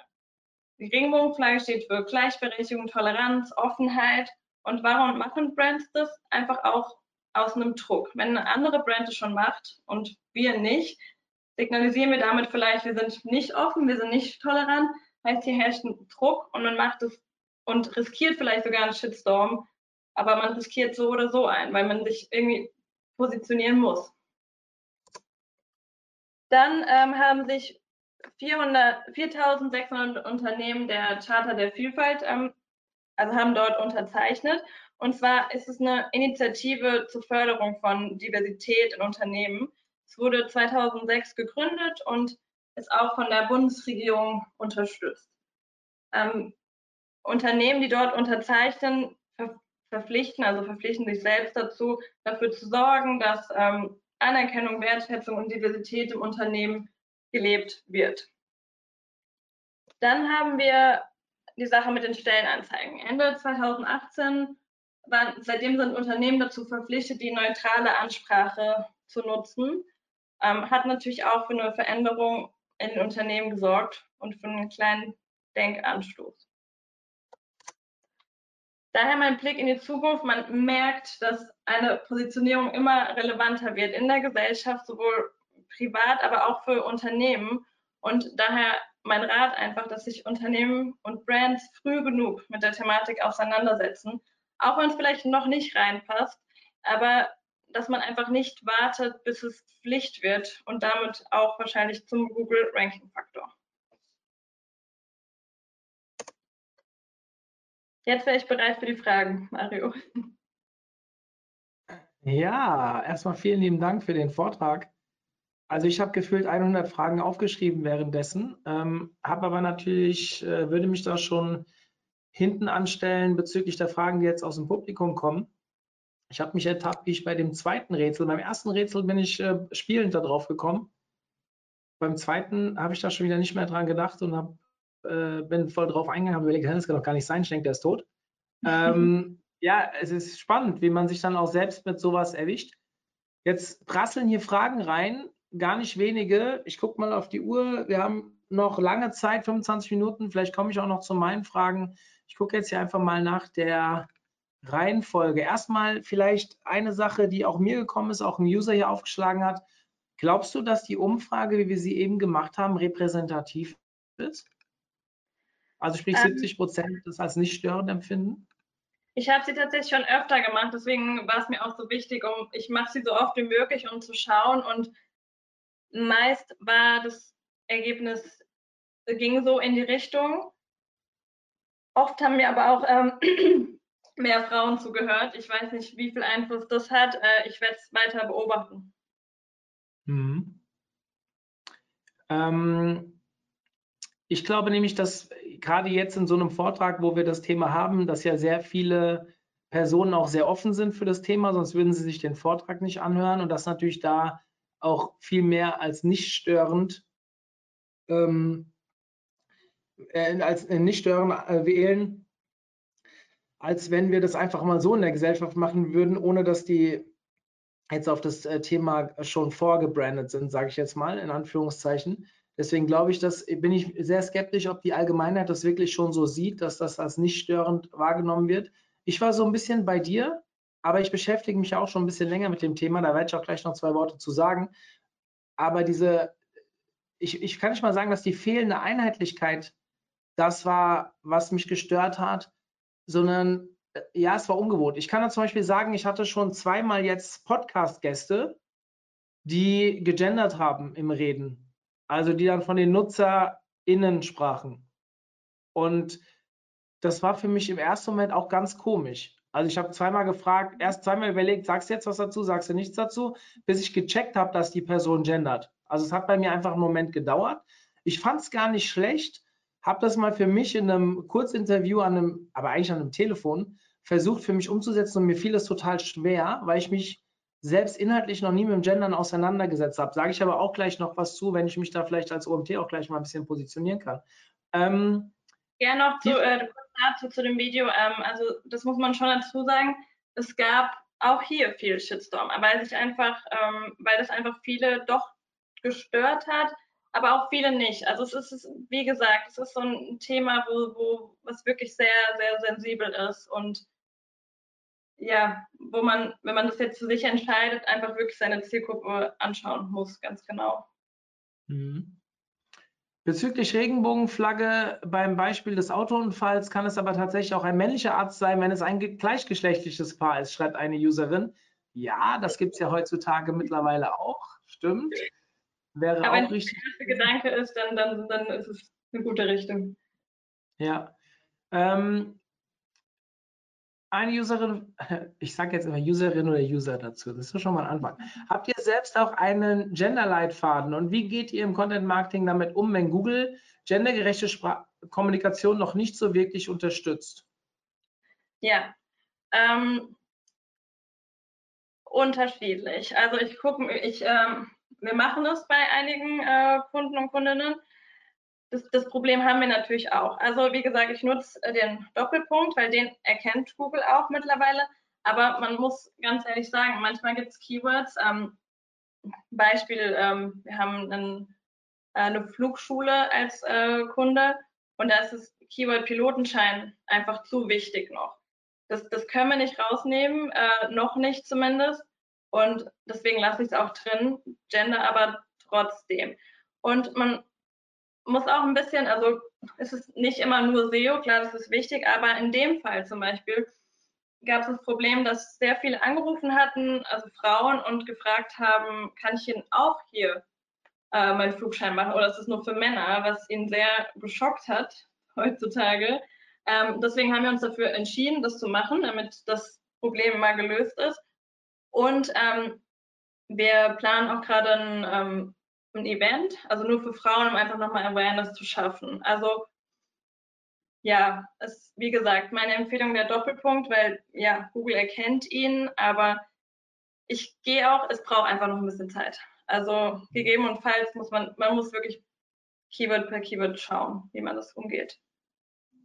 Speaker 2: Die Regenbogenflagge steht für Gleichberechtigung, Toleranz, Offenheit und warum machen Brands das? Einfach auch aus einem Druck. Wenn eine andere Brand es schon macht und wir nicht, signalisieren wir damit vielleicht, wir sind nicht offen, wir sind nicht tolerant, heißt hier herrscht ein Druck und man macht es und riskiert vielleicht sogar einen Shitstorm, aber man riskiert so oder so ein, weil man sich irgendwie positionieren muss. Dann ähm, haben sich 4.600 Unternehmen der Charta der Vielfalt ähm, also haben dort unterzeichnet. Und zwar ist es eine Initiative zur Förderung von Diversität in Unternehmen. Es wurde 2006 gegründet und ist auch von der Bundesregierung unterstützt. Ähm, Unternehmen, die dort unterzeichnen, ver verpflichten, also verpflichten sich selbst dazu, dafür zu sorgen, dass ähm, Anerkennung, Wertschätzung und Diversität im Unternehmen gelebt wird. Dann haben wir die Sache mit den Stellenanzeigen. Ende 2018 waren, seitdem sind Unternehmen dazu verpflichtet, die neutrale Ansprache zu nutzen. Ähm, hat natürlich auch für eine Veränderung in den Unternehmen gesorgt und für einen kleinen Denkanstoß. Daher mein Blick in die Zukunft. Man merkt, dass eine Positionierung immer relevanter wird in der Gesellschaft, sowohl privat, aber auch für Unternehmen. Und daher mein Rat einfach, dass sich Unternehmen und Brands früh genug mit der Thematik auseinandersetzen, auch wenn es vielleicht noch nicht reinpasst, aber dass man einfach nicht wartet, bis es Pflicht wird und damit auch wahrscheinlich zum Google Ranking Faktor. Jetzt wäre ich bereit für die Fragen, Mario.
Speaker 1: Ja, erstmal vielen lieben Dank für den Vortrag. Also ich habe gefühlt 100 Fragen aufgeschrieben währenddessen, ähm, habe aber natürlich, äh, würde mich da schon hinten anstellen bezüglich der Fragen, die jetzt aus dem Publikum kommen. Ich habe mich ertappt, wie ich bei dem zweiten Rätsel, beim ersten Rätsel bin ich äh, spielend darauf gekommen. Beim zweiten habe ich da schon wieder nicht mehr dran gedacht und hab, äh, bin voll drauf eingegangen, habe überlegt, das kann doch gar nicht sein, ich denke, der ist tot. ähm, ja, es ist spannend, wie man sich dann auch selbst mit sowas erwischt. Jetzt prasseln hier Fragen rein, gar nicht wenige. Ich gucke mal auf die Uhr. Wir haben noch lange Zeit, 25 Minuten. Vielleicht komme ich auch noch zu meinen Fragen. Ich gucke jetzt hier einfach mal nach der Reihenfolge. Erstmal vielleicht eine Sache, die auch mir gekommen ist, auch ein User hier aufgeschlagen hat. Glaubst du, dass die Umfrage, wie wir sie eben gemacht haben, repräsentativ ist? Also sprich ähm, 70 Prozent das als nicht störend empfinden?
Speaker 2: Ich habe sie tatsächlich schon öfter gemacht, deswegen war es mir auch so wichtig, um ich mache sie so oft wie möglich, um zu schauen und meist war das Ergebnis, ging so in die Richtung. Oft haben mir aber auch ähm, mehr Frauen zugehört. Ich weiß nicht, wie viel Einfluss das hat. Äh, ich werde es weiter beobachten.
Speaker 1: Mhm. Ähm, ich glaube nämlich, dass gerade jetzt in so einem Vortrag, wo wir das Thema haben, dass ja sehr viele Personen auch sehr offen sind für das Thema, sonst würden sie sich den Vortrag nicht anhören und dass natürlich da auch viel mehr als nicht störend ähm, äh, als äh, nicht störend äh, wählen, als wenn wir das einfach mal so in der Gesellschaft machen würden, ohne dass die jetzt auf das äh, Thema schon vorgebrandet sind, sage ich jetzt mal in Anführungszeichen. Deswegen glaube ich, dass bin ich sehr skeptisch, ob die Allgemeinheit das wirklich schon so sieht, dass das als nicht störend wahrgenommen wird. Ich war so ein bisschen bei dir, aber ich beschäftige mich auch schon ein bisschen länger mit dem Thema. Da werde ich auch gleich noch zwei Worte zu sagen. Aber diese, ich, ich kann nicht mal sagen, dass die fehlende Einheitlichkeit das war, was mich gestört hat, sondern äh, ja, es war ungewohnt. Ich kann da zum Beispiel sagen, ich hatte schon zweimal jetzt Podcast-Gäste, die gegendert haben im Reden. Also die dann von den NutzerInnen sprachen. Und das war für mich im ersten Moment auch ganz komisch. Also ich habe zweimal gefragt, erst zweimal überlegt, sagst du jetzt was dazu, sagst du nichts dazu, bis ich gecheckt habe, dass die Person gendert. Also es hat bei mir einfach einen Moment gedauert. Ich fand es gar nicht schlecht, habe das mal für mich in einem Kurzinterview an einem, aber eigentlich an einem Telefon versucht für mich umzusetzen und mir fiel es total schwer, weil ich mich selbst inhaltlich noch nie mit dem Gendern auseinandergesetzt habe. Sage ich aber auch gleich noch was zu, wenn ich mich da vielleicht als OMT auch gleich mal ein bisschen positionieren kann. Ähm,
Speaker 2: ja, noch zu, äh, dazu zu dem Video. Ähm, also das muss man schon dazu sagen. Es gab auch hier viel Shitstorm, weil sich einfach, ähm, weil das einfach viele doch gestört hat, aber auch viele nicht. Also es ist, wie gesagt, es ist so ein Thema, wo, wo was wirklich sehr, sehr sensibel ist und ja, wo man, wenn man das jetzt für sich entscheidet, einfach wirklich seine Zielgruppe anschauen muss, ganz genau.
Speaker 1: Mhm. Bezüglich Regenbogenflagge beim Beispiel des Autounfalls kann es aber tatsächlich auch ein männlicher Arzt sein, wenn es ein gleichgeschlechtliches Paar ist, schreibt eine Userin. Ja, das gibt es ja heutzutage mittlerweile auch, stimmt.
Speaker 2: Wäre aber auch wenn richtig. Wenn der erste Gedanke ist, dann, dann, dann ist es eine gute Richtung.
Speaker 1: Ja. Ähm, eine Userin, ich sage jetzt immer Userin oder User dazu, das ist schon mal ein Anfang. Habt ihr selbst auch einen Gender-Leitfaden und wie geht ihr im Content-Marketing damit um, wenn Google gendergerechte Spra Kommunikation noch nicht so wirklich unterstützt?
Speaker 2: Ja, ähm, unterschiedlich. Also ich gucke, ich, ähm, wir machen das bei einigen äh, Kunden und Kundinnen das, das, Problem haben wir natürlich auch. Also wie gesagt, ich nutze den Doppelpunkt, weil den erkennt Google auch mittlerweile. Aber man muss ganz ehrlich sagen, manchmal gibt es Keywords. Ähm, Beispiel, ähm, wir haben einen, äh, eine Flugschule als äh, Kunde und da ist das Keyword Pilotenschein einfach zu wichtig noch. das, das können wir nicht rausnehmen, äh, noch nicht zumindest. Und deswegen lasse ich es auch drin, Gender aber trotzdem. Und man muss auch ein bisschen, also es ist nicht immer nur SEO, klar, das ist wichtig, aber in dem Fall zum Beispiel gab es das Problem, dass sehr viele angerufen hatten, also Frauen, und gefragt haben, kann ich Ihnen auch hier äh, meinen Flugschein machen oder ist es nur für Männer, was ihn sehr geschockt hat heutzutage. Ähm, deswegen haben wir uns dafür entschieden, das zu machen, damit das Problem mal gelöst ist. Und ähm, wir planen auch gerade ein, ähm, ein Event, also nur für Frauen, um einfach nochmal Awareness zu schaffen. Also ja, ist wie gesagt meine Empfehlung der Doppelpunkt, weil ja, Google erkennt ihn, aber ich gehe auch, es braucht einfach noch ein bisschen Zeit. Also gegebenenfalls muss man, man muss wirklich Keyword per Keyword schauen, wie man das umgeht.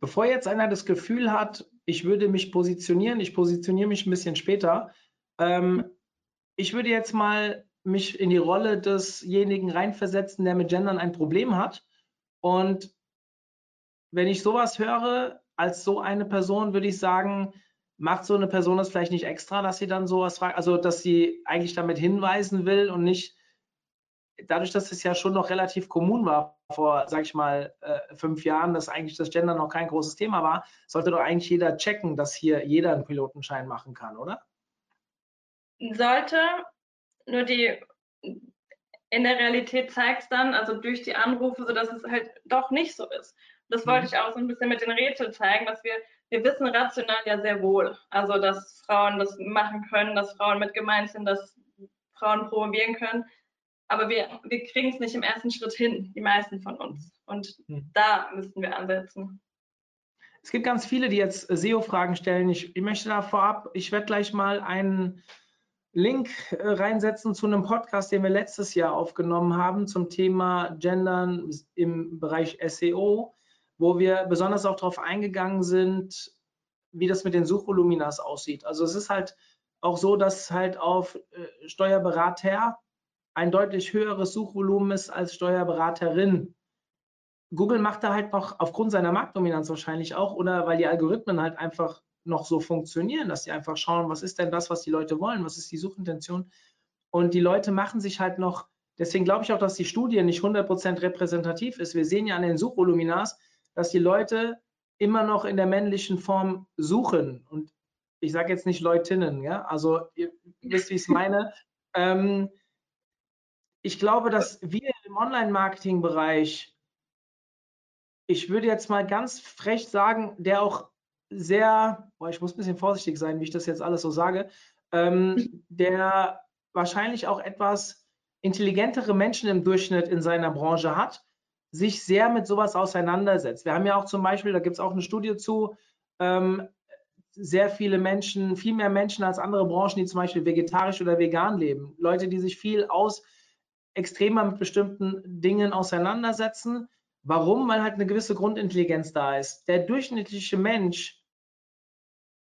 Speaker 1: Bevor jetzt einer das Gefühl hat, ich würde mich positionieren, ich positioniere mich ein bisschen später, ähm, ich würde jetzt mal mich in die Rolle desjenigen reinversetzen, der mit Gendern ein Problem hat. Und wenn ich sowas höre, als so eine Person, würde ich sagen, macht so eine Person das vielleicht nicht extra, dass sie dann sowas fragt, also dass sie eigentlich damit hinweisen will und nicht, dadurch, dass es ja schon noch relativ kommun war vor, sag ich mal, äh, fünf Jahren, dass eigentlich das Gender noch kein großes Thema war, sollte doch eigentlich jeder checken, dass hier jeder einen Pilotenschein machen kann, oder?
Speaker 2: Sollte, nur die in der Realität zeigt es dann, also durch die Anrufe, so dass es halt doch nicht so ist. Das wollte mhm. ich auch so ein bisschen mit den Rätseln zeigen, dass wir, wir wissen rational ja sehr wohl, also dass Frauen das machen können, dass Frauen mit gemeint sind, dass Frauen promovieren können. Aber wir, wir kriegen es nicht im ersten Schritt hin, die meisten von uns. Und mhm. da müssten wir ansetzen.
Speaker 1: Es gibt ganz viele, die jetzt SEO-Fragen stellen. Ich, ich möchte da vorab, ich werde gleich mal einen Link äh, reinsetzen zu einem Podcast, den wir letztes Jahr aufgenommen haben zum Thema Gendern im Bereich SEO, wo wir besonders auch darauf eingegangen sind, wie das mit den Suchvoluminas aussieht. Also es ist halt auch so, dass halt auf äh, Steuerberater ein deutlich höheres Suchvolumen ist als Steuerberaterin. Google macht da halt noch aufgrund seiner Marktdominanz wahrscheinlich auch oder weil die Algorithmen halt einfach noch so funktionieren, dass sie einfach schauen, was ist denn das, was die Leute wollen, was ist die Suchintention. Und die Leute machen sich halt noch, deswegen glaube ich auch, dass die Studie nicht 100% repräsentativ ist. Wir sehen ja an den Suchvoluminas, dass die Leute immer noch in der männlichen Form suchen. Und ich sage jetzt nicht Leutinnen, ja, also ihr wisst, wie ich es meine. ähm, ich glaube, dass wir im Online-Marketing-Bereich, ich würde jetzt mal ganz frech sagen, der auch sehr, boah, ich muss ein bisschen vorsichtig sein, wie ich das jetzt alles so sage, ähm, der wahrscheinlich auch etwas intelligentere Menschen im Durchschnitt in seiner Branche hat, sich sehr mit sowas auseinandersetzt. Wir haben ja auch zum Beispiel, da gibt es auch eine Studie zu, ähm, sehr viele Menschen, viel mehr Menschen als andere Branchen, die zum Beispiel vegetarisch oder vegan leben. Leute, die sich viel aus extremer mit bestimmten Dingen auseinandersetzen. Warum? Weil halt eine gewisse Grundintelligenz da ist. Der durchschnittliche Mensch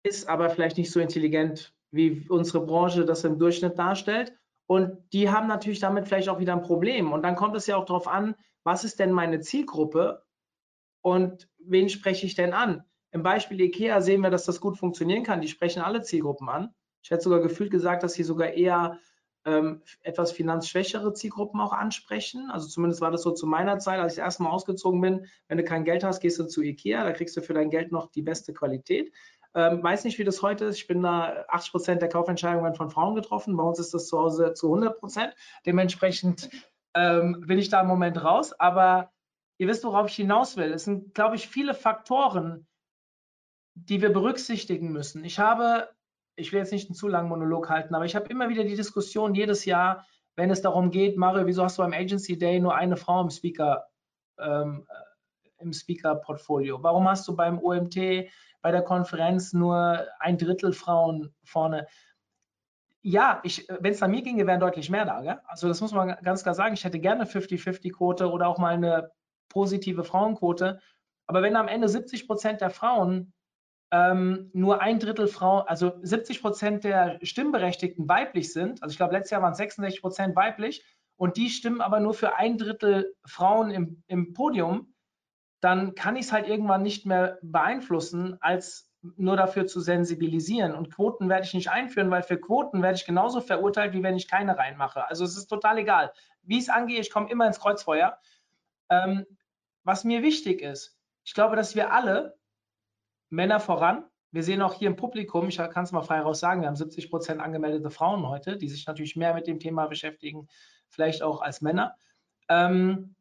Speaker 1: ist aber vielleicht nicht so intelligent, wie unsere Branche das im Durchschnitt darstellt. Und die haben natürlich damit vielleicht auch wieder ein Problem. Und dann kommt es ja auch darauf an, was ist denn meine Zielgruppe und wen spreche ich denn an? Im Beispiel IKEA sehen wir, dass das gut funktionieren kann. Die sprechen alle Zielgruppen an. Ich hätte sogar gefühlt gesagt, dass sie sogar eher ähm, etwas finanzschwächere Zielgruppen auch ansprechen. Also zumindest war das so zu meiner Zeit, als ich erstmal ausgezogen bin. Wenn du kein Geld hast, gehst du zu IKEA, da kriegst du für dein Geld noch die beste Qualität. Ähm, weiß nicht, wie das heute ist. Ich bin da 80 Prozent der Kaufentscheidungen von Frauen getroffen. Bei uns ist das zu Hause zu 100 Prozent. Dementsprechend ähm, bin ich da im Moment raus. Aber ihr wisst, worauf ich hinaus will. Es sind, glaube ich, viele Faktoren, die wir berücksichtigen müssen. Ich habe, ich will jetzt nicht einen zu langen Monolog halten, aber ich habe immer wieder die Diskussion jedes Jahr, wenn es darum geht, Mario, wieso hast du beim Agency Day nur eine Frau im Speaker, ähm, im Speaker-Portfolio? Warum hast du beim OMT bei der Konferenz nur ein Drittel Frauen vorne. Ja, wenn es an mir ginge, wären deutlich mehr da. Gell? Also das muss man ganz klar sagen. Ich hätte gerne 50-50-Quote oder auch mal eine positive Frauenquote. Aber wenn am Ende 70 Prozent der Frauen ähm, nur ein Drittel Frauen, also 70 Prozent der Stimmberechtigten weiblich sind, also ich glaube, letztes Jahr waren 66 Prozent weiblich, und die stimmen aber nur für ein Drittel Frauen im, im Podium, dann kann ich es halt irgendwann nicht mehr beeinflussen als nur dafür zu sensibilisieren. Und Quoten werde ich nicht einführen, weil für Quoten werde ich genauso verurteilt, wie wenn ich keine reinmache. Also es ist total egal. Wie es angeht, ich komme immer ins Kreuzfeuer. Ähm, was mir wichtig ist, ich glaube, dass wir alle, Männer voran, wir sehen auch hier im Publikum, ich kann es mal frei raus sagen, wir haben 70 Prozent angemeldete Frauen heute, die sich natürlich mehr mit dem Thema beschäftigen, vielleicht auch als Männer. Ähm,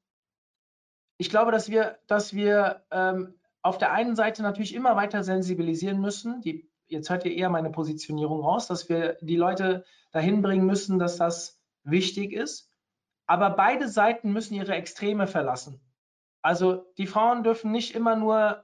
Speaker 1: ich glaube, dass wir, dass wir ähm, auf der einen Seite natürlich immer weiter sensibilisieren müssen. Die, jetzt hört ihr eher meine Positionierung raus, dass wir die Leute dahin bringen müssen, dass das wichtig ist. Aber beide Seiten müssen ihre Extreme verlassen. Also die Frauen dürfen nicht immer nur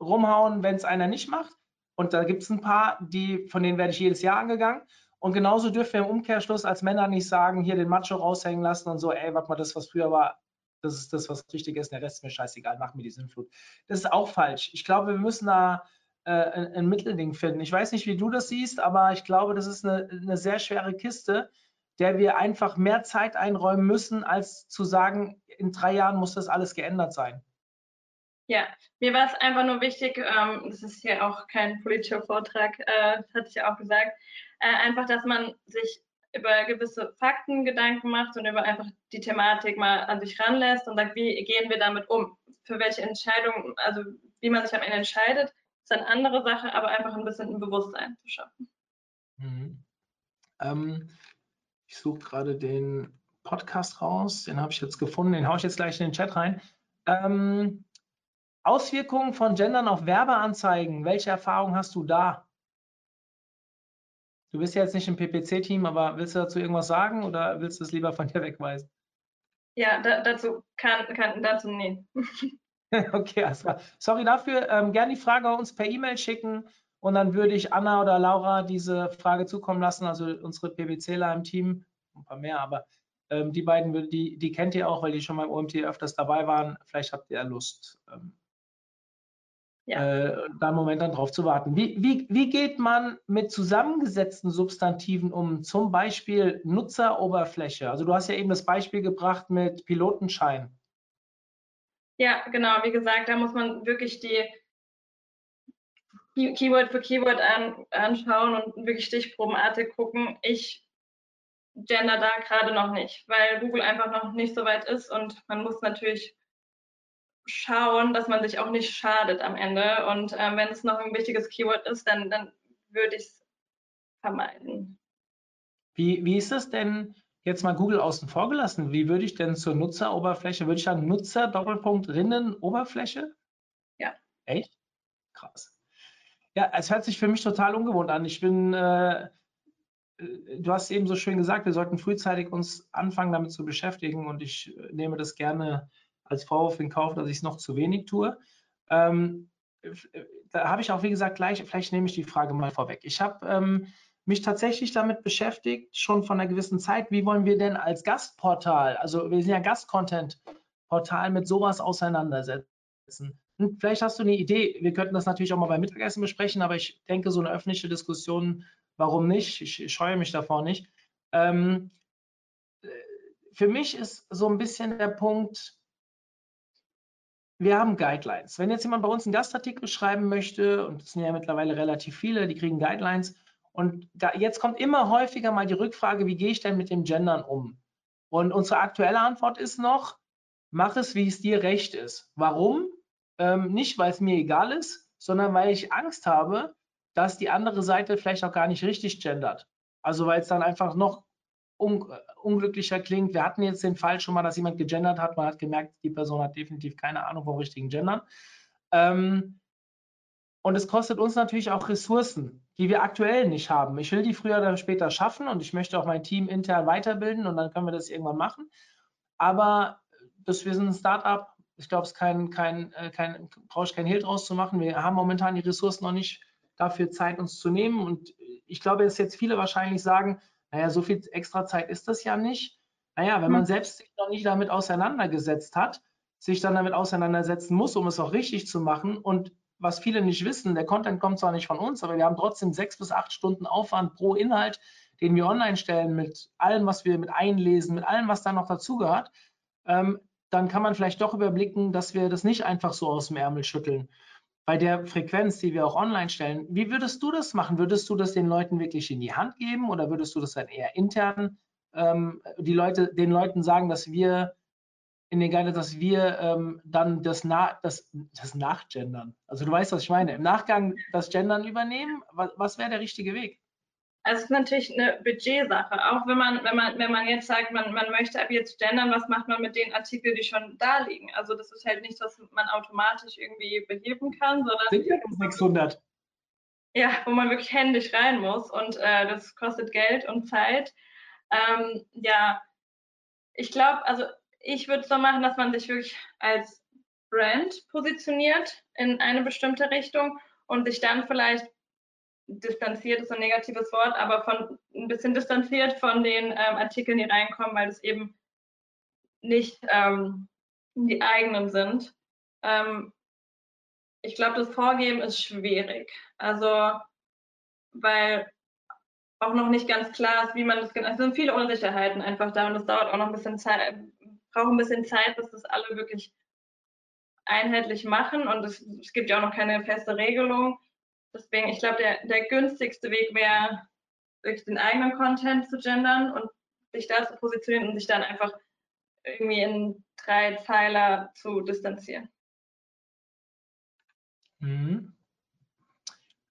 Speaker 1: rumhauen, wenn es einer nicht macht. Und da gibt es ein paar, die, von denen werde ich jedes Jahr angegangen. Und genauso dürfen wir im Umkehrschluss als Männer nicht sagen, hier den Macho raushängen lassen und so, ey, warte mal, das, was früher war, das ist das, was richtig ist, der Rest ist mir scheißegal, mach mir die Sinnflut. Das ist auch falsch. Ich glaube, wir müssen da äh, ein, ein, Mittelding finden. Ich weiß nicht, wie du das siehst, aber ich glaube, das ist eine, eine sehr schwere Kiste, der wir einfach mehr Zeit einräumen müssen, als zu sagen, in drei Jahren muss das alles geändert sein.
Speaker 2: Ja, mir war es einfach nur wichtig, ähm, das ist hier auch kein politischer Vortrag, äh, das hatte ich ja auch gesagt, äh, einfach, dass man sich über gewisse Fakten Gedanken macht und über einfach die Thematik mal an sich ranlässt und sagt, wie gehen wir damit um? Für welche Entscheidungen, also wie man sich am Ende entscheidet, ist eine andere Sache, aber einfach ein bisschen ein Bewusstsein zu schaffen.
Speaker 1: Mhm. Ähm, ich suche gerade den Podcast raus, den habe ich jetzt gefunden, den haue ich jetzt gleich in den Chat rein. Ähm, Auswirkungen von Gendern auf Werbeanzeigen, welche Erfahrungen hast du da? Du bist ja jetzt nicht im PPC-Team, aber willst du dazu irgendwas sagen oder willst du es lieber von dir wegweisen?
Speaker 2: Ja, da, dazu kann, kann dazu nee.
Speaker 1: okay, also, sorry dafür. Ähm, gerne die Frage uns per E-Mail schicken und dann würde ich Anna oder Laura diese Frage zukommen lassen, also unsere PPCler im Team, ein paar mehr, aber ähm, die beiden, die, die kennt ihr auch, weil die schon beim OMT öfters dabei waren. Vielleicht habt ihr Lust, ähm, ja. äh, da einen Moment dann drauf zu warten. Wie, wie, wie geht man mit zusammengesetzten Substantiven um, zum Beispiel Nutzeroberfläche? Also du hast ja eben das Beispiel gebracht mit Pilotenschein.
Speaker 2: Ja, genau. Wie gesagt, da muss man wirklich die Keyword für Keyword an, anschauen und wirklich stichprobenartig gucken. Ich gender da gerade noch nicht, weil Google einfach noch nicht so weit ist und man muss natürlich schauen, dass man sich auch nicht schadet am Ende. Und ähm, wenn es noch ein wichtiges Keyword ist, dann, dann würde ich es vermeiden.
Speaker 1: Wie, wie ist es denn jetzt mal Google außen vor gelassen? Wie würde ich denn zur Nutzeroberfläche, würde ich sagen Nutzer Doppelpunkt Rinnen Oberfläche?
Speaker 2: Ja.
Speaker 1: Echt? Krass. Ja, es hört sich für mich total ungewohnt an. Ich bin, äh, du hast eben so schön gesagt, wir sollten frühzeitig uns anfangen, damit zu beschäftigen und ich nehme das gerne als Vorwurf in Kauf, dass ich es noch zu wenig tue. Ähm, da habe ich auch, wie gesagt, gleich, vielleicht nehme ich die Frage mal vorweg. Ich habe ähm, mich tatsächlich damit beschäftigt, schon von einer gewissen Zeit, wie wollen wir denn als Gastportal, also wir sind ja Gastcontent-Portal, mit sowas auseinandersetzen. Und vielleicht hast du eine Idee, wir könnten das natürlich auch mal beim Mittagessen besprechen, aber ich denke, so eine öffentliche Diskussion, warum nicht? Ich, scheue mich davor nicht. Ähm, für mich ist so ein bisschen der Punkt, wir haben Guidelines. Wenn jetzt jemand bei uns einen Gastartikel schreiben möchte, und das sind ja mittlerweile relativ viele, die kriegen Guidelines, und jetzt kommt immer häufiger mal die Rückfrage, wie gehe ich denn mit dem Gendern um? Und unsere aktuelle Antwort ist noch, mach es, wie es dir recht ist. Warum? Ähm, nicht, weil es mir egal ist, sondern weil ich Angst habe, dass die andere Seite vielleicht auch gar nicht richtig gendert. Also weil es dann einfach noch un unglücklicher klingt. Wir hatten jetzt den Fall schon mal, dass jemand gegendert hat. Man hat gemerkt, die Person hat definitiv keine Ahnung vom richtigen Gendern. Ähm, und es kostet uns natürlich auch Ressourcen, die wir aktuell nicht haben. Ich will die früher oder später schaffen und ich möchte auch mein Team intern weiterbilden und dann können wir das irgendwann machen. Aber das, wir sind ein Startup. Ich glaube, es kein, kein, äh, kein, brauche ich kein Hehl draus zu machen. Wir haben momentan die Ressourcen noch nicht dafür Zeit, uns zu nehmen. Und ich glaube, dass jetzt viele wahrscheinlich sagen, naja, so viel extra Zeit ist das ja nicht. Naja, wenn man hm. selbst sich noch nicht damit auseinandergesetzt hat, sich dann damit auseinandersetzen muss, um es auch richtig zu machen. Und was viele nicht wissen, der Content kommt zwar nicht von uns, aber wir haben trotzdem sechs bis acht Stunden Aufwand pro Inhalt, den wir online stellen, mit allem, was wir mit einlesen, mit allem, was da noch dazugehört. Ähm, dann kann man vielleicht doch überblicken, dass wir das nicht einfach so aus dem Ärmel schütteln. Bei der Frequenz, die wir auch online stellen, wie würdest du das machen? Würdest du das den Leuten wirklich in die Hand geben oder würdest du das dann eher intern ähm, die Leute, den Leuten sagen, dass wir in den Guide, dass wir ähm, dann das, Na das, das Nachgendern, also du weißt, was ich meine, im Nachgang das Gendern übernehmen, was, was wäre der richtige Weg?
Speaker 2: Also es ist natürlich eine Budgetsache. Auch wenn man, wenn man, wenn man jetzt sagt, man, man möchte ab jetzt gendern, was macht man mit den Artikeln, die schon da liegen? Also das ist halt nichts, was man automatisch irgendwie beheben kann, sondern
Speaker 1: Sind ja 600.
Speaker 2: Ja, wo man wirklich händisch rein muss und äh, das kostet Geld und Zeit. Ähm, ja, ich glaube, also ich würde es so machen, dass man sich wirklich als Brand positioniert in eine bestimmte Richtung und sich dann vielleicht distanziert ist ein negatives Wort, aber von ein bisschen distanziert von den ähm, Artikeln, die reinkommen, weil es eben nicht ähm, die eigenen sind. Ähm, ich glaube, das Vorgeben ist schwierig. Also, weil auch noch nicht ganz klar ist, wie man das genau. Es sind viele Unsicherheiten einfach da und es dauert auch noch ein bisschen Zeit, braucht ein bisschen Zeit, bis das alle wirklich einheitlich machen und es, es gibt ja auch noch keine feste Regelung. Deswegen, ich glaube, der, der günstigste Weg wäre, wirklich den eigenen Content zu gendern und sich da zu positionieren und sich dann einfach irgendwie in drei Pfeiler zu distanzieren.
Speaker 1: Mhm.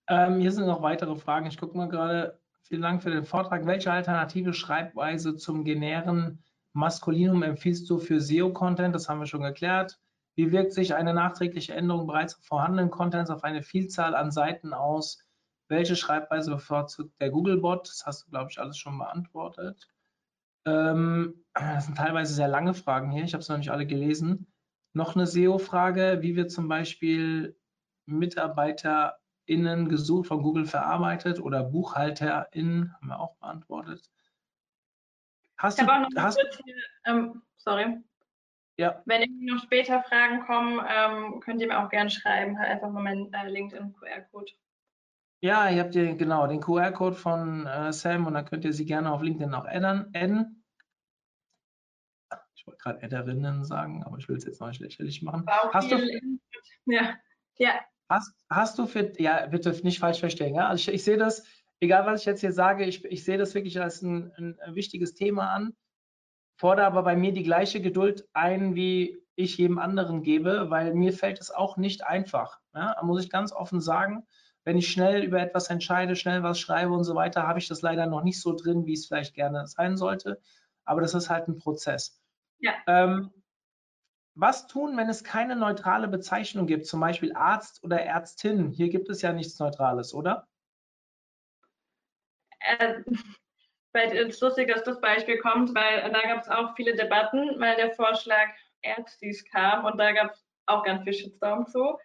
Speaker 1: Ähm, hier sind noch weitere Fragen. Ich gucke mal gerade. Vielen Dank für den Vortrag. Welche alternative Schreibweise zum genären Maskulinum empfiehlst du für SEO-Content? Das haben wir schon geklärt. Wie wirkt sich eine nachträgliche Änderung bereits vorhandenen Contents auf eine Vielzahl an Seiten aus? Welche Schreibweise bevorzugt der Googlebot? Das hast du, glaube ich, alles schon beantwortet. Ähm, das sind teilweise sehr lange Fragen hier. Ich habe es noch nicht alle gelesen. Noch eine SEO-Frage, wie wird zum Beispiel MitarbeiterInnen gesucht von Google verarbeitet oder BuchhalterInnen, haben wir auch beantwortet.
Speaker 2: Hast ich habe auch noch hast, kurz hier, ähm, sorry,
Speaker 1: ja.
Speaker 2: Wenn irgendwie noch später Fragen kommen, ähm, könnt ihr mir auch gerne schreiben. Halt einfach mal meinen äh, LinkedIn-QR-Code.
Speaker 1: Ja, ihr habt hier genau den QR-Code von äh, Sam und dann könnt ihr sie gerne auf LinkedIn auch adden. Ich wollte gerade Adderinnen sagen, aber ich will es jetzt noch nicht lächerlich machen.
Speaker 2: Hast du, ja. ja.
Speaker 1: Hast, hast du für, ja, bitte nicht falsch verstehen, ja? Also ich, ich sehe das, egal was ich jetzt hier sage, ich, ich sehe das wirklich als ein, ein wichtiges Thema an fordere aber bei mir die gleiche Geduld ein, wie ich jedem anderen gebe, weil mir fällt es auch nicht einfach. Ja, muss ich ganz offen sagen. Wenn ich schnell über etwas entscheide, schnell was schreibe und so weiter, habe ich das leider noch nicht so drin, wie es vielleicht gerne sein sollte. Aber das ist halt ein Prozess.
Speaker 2: Ja.
Speaker 1: Ähm, was tun, wenn es keine neutrale Bezeichnung gibt, zum Beispiel Arzt oder Ärztin? Hier gibt es ja nichts Neutrales, oder?
Speaker 2: Äh, weil es ist lustig, dass das Beispiel kommt, weil da gab es auch viele Debatten, weil der Vorschlag Ärztis kam und da gab es auch ganz viel Shitstorm zu.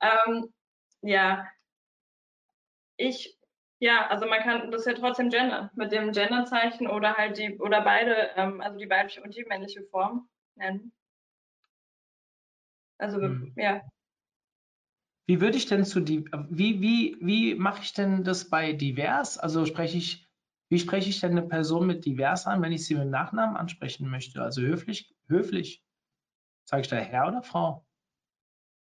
Speaker 2: Ähm, ja, ich, ja, also man kann das ja trotzdem gendern mit dem Genderzeichen oder halt die, oder beide, ähm, also die weibliche und die männliche Form nennen. Also, hm. ja.
Speaker 1: Wie würde ich denn zu die, wie, wie, wie mache ich denn das bei divers? Also spreche ich wie spreche ich denn eine Person mit divers an, wenn ich sie mit Nachnamen ansprechen möchte? Also höflich, höflich. Sage ich da Herr oder Frau?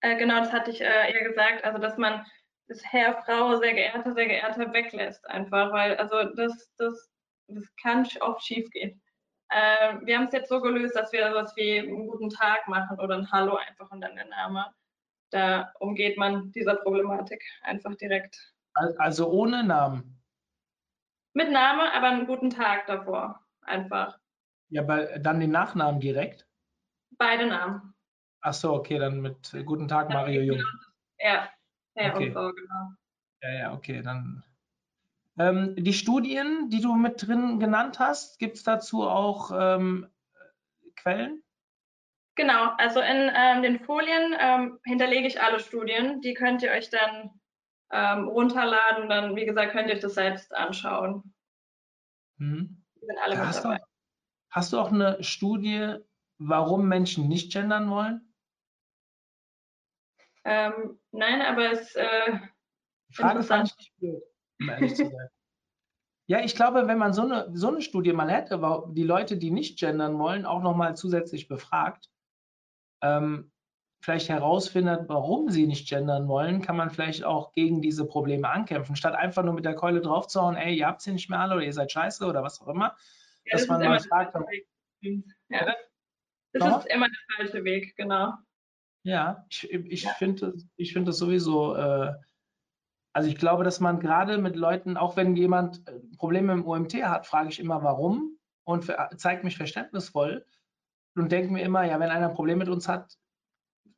Speaker 2: Äh, genau, das hatte ich äh, eher gesagt. Also, dass man das Herr, Frau, sehr geehrter, sehr geehrter weglässt einfach, weil also das, das, das kann oft schief gehen. Äh, wir haben es jetzt so gelöst, dass wir sowas wie einen guten Tag machen oder ein Hallo einfach und dann der Name. Da umgeht man dieser Problematik einfach direkt.
Speaker 1: Also ohne Namen?
Speaker 2: Mit Name, aber einen guten Tag davor. Einfach.
Speaker 1: Ja, aber dann den Nachnamen direkt?
Speaker 2: Beide Namen.
Speaker 1: Ach so, okay, dann mit äh, Guten Tag, Mario Jung.
Speaker 2: Ja, ja
Speaker 1: okay.
Speaker 2: so, genau.
Speaker 1: Ja, ja, okay, dann. Ähm, die Studien, die du mit drin genannt hast, gibt es dazu auch ähm, Quellen?
Speaker 2: Genau, also in ähm, den Folien ähm, hinterlege ich alle Studien. Die könnt ihr euch dann ähm, runterladen. Dann, wie gesagt, könnt ihr euch das selbst anschauen.
Speaker 1: Mhm. Die sind alle hast, mit dabei. Du, hast du auch eine Studie, warum Menschen nicht gendern wollen?
Speaker 2: Ähm, nein, aber es äh,
Speaker 1: Frage fand ich nicht blöd, um ehrlich zu sein. Ja, ich glaube, wenn man so eine, so eine Studie mal hätte, die Leute, die nicht gendern wollen, auch nochmal zusätzlich befragt, ähm, vielleicht herausfindet, warum sie nicht gendern wollen, kann man vielleicht auch gegen diese Probleme ankämpfen, statt einfach nur mit der Keule draufzuhauen, ey, ihr habt sie nicht mehr alle oder ihr seid scheiße oder was auch immer.
Speaker 2: Ja,
Speaker 1: dass
Speaker 2: das
Speaker 1: man
Speaker 2: ist
Speaker 1: mal
Speaker 2: immer
Speaker 1: fragt,
Speaker 2: der falsche Weg. Ja. Das ist immer der falsche Weg, genau.
Speaker 1: Ja, ich, ich
Speaker 2: Ja.
Speaker 1: finde ich finde das sowieso, äh, also ich glaube, dass man gerade mit Leuten, auch wenn jemand äh, Probleme im OMT hat, frage ich immer, warum und zeigt mich verständnisvoll und denke mir immer, ja, wenn einer ein Problem mit uns hat,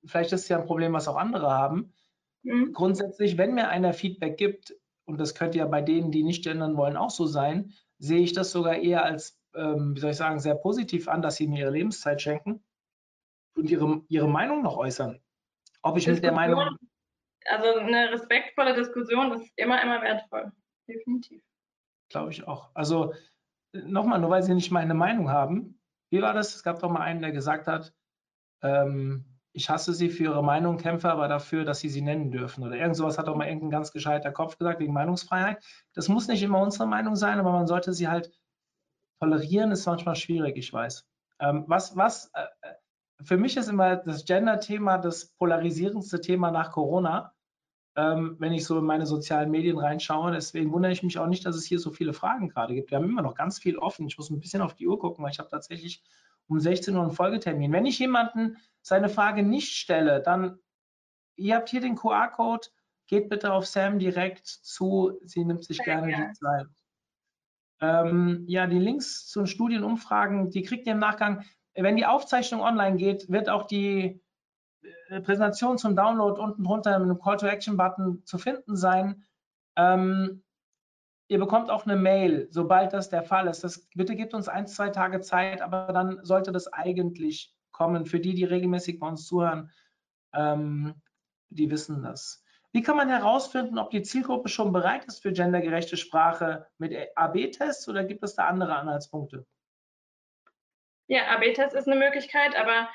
Speaker 1: vielleicht ist es ja ein Problem, was auch andere haben.
Speaker 2: Mhm.
Speaker 1: Grundsätzlich, wenn mir einer Feedback gibt, und das könnte ja bei denen, die nicht gendern wollen, auch so sein, sehe ich das sogar eher als, ähm, wie soll ich sagen, sehr positiv an, dass sie mir ihre Lebenszeit schenken und ihre, ihre Meinung noch äußern. Ob ich mit der
Speaker 2: Diskussion,
Speaker 1: Meinung,
Speaker 2: Also eine respektvolle Diskussion ist immer, immer wertvoll. Definitiv.
Speaker 1: glaube ich auch. Also nochmal, nur weil sie nicht meine Meinung haben, wie war das? Es gab doch mal einen, der gesagt hat, ähm, ich hasse sie für ihre Meinung, kämpfe aber dafür, dass sie sie nennen dürfen. Oder irgend sowas hat doch mal irgendein ganz gescheiter Kopf gesagt, wegen Meinungsfreiheit. Das muss nicht immer unsere Meinung sein, aber man sollte sie halt tolerieren, ist manchmal schwierig, ich weiß. Ähm, was, was, äh, äh, für mich ist immer das Gender-Thema das polarisierendste Thema nach Corona, ähm, wenn ich so in meine sozialen Medien reinschaue. Deswegen wundere ich mich auch nicht, dass es hier so viele Fragen gerade gibt. Wir haben immer noch ganz viel offen. Ich muss ein bisschen auf die Uhr gucken, weil ich habe tatsächlich um 16 Uhr einen Folgetermin. Wenn ich jemanden seine Frage nicht stelle, dann, ihr habt hier den QR-Code, geht bitte auf Sam direkt zu. Sie nimmt sich gerne
Speaker 2: gerne.
Speaker 1: die Zeit. Ähm, ja, die Links zu den Studienumfragen, die kriegt ihr im Nachgang. Wenn die Aufzeichnung online geht, wird auch die äh, Präsentation zum Download unten drunter mit einem Call-to-Action-Button zu finden sein. Ähm, ihr bekommt auch eine Mail, sobald das der Fall ist. Das, bitte gebt uns ein, zwei Tage Zeit, aber dann sollte das eigentlich kommen. Für die, die regelmäßig bei uns zuhören, ähm, die wissen das. Wie kann man herausfinden, ob die Zielgruppe schon bereit ist für gendergerechte Sprache mit AB-Tests oder gibt es da andere Anhaltspunkte?
Speaker 2: Ja, AB-Test ist eine Möglichkeit, aber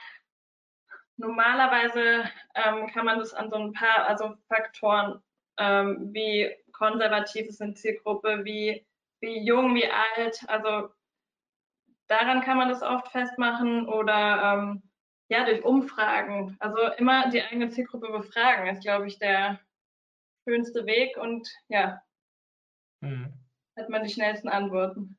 Speaker 2: normalerweise ähm, kann man das an so ein paar also Faktoren ähm, wie konservativ ist eine Zielgruppe, wie, wie jung, wie alt, also daran kann man das oft festmachen oder ähm, ja, durch Umfragen. Also immer die eigene Zielgruppe befragen ist, glaube ich, der schönste Weg und ja,
Speaker 1: Hm.
Speaker 2: hat man die schnellsten Antworten.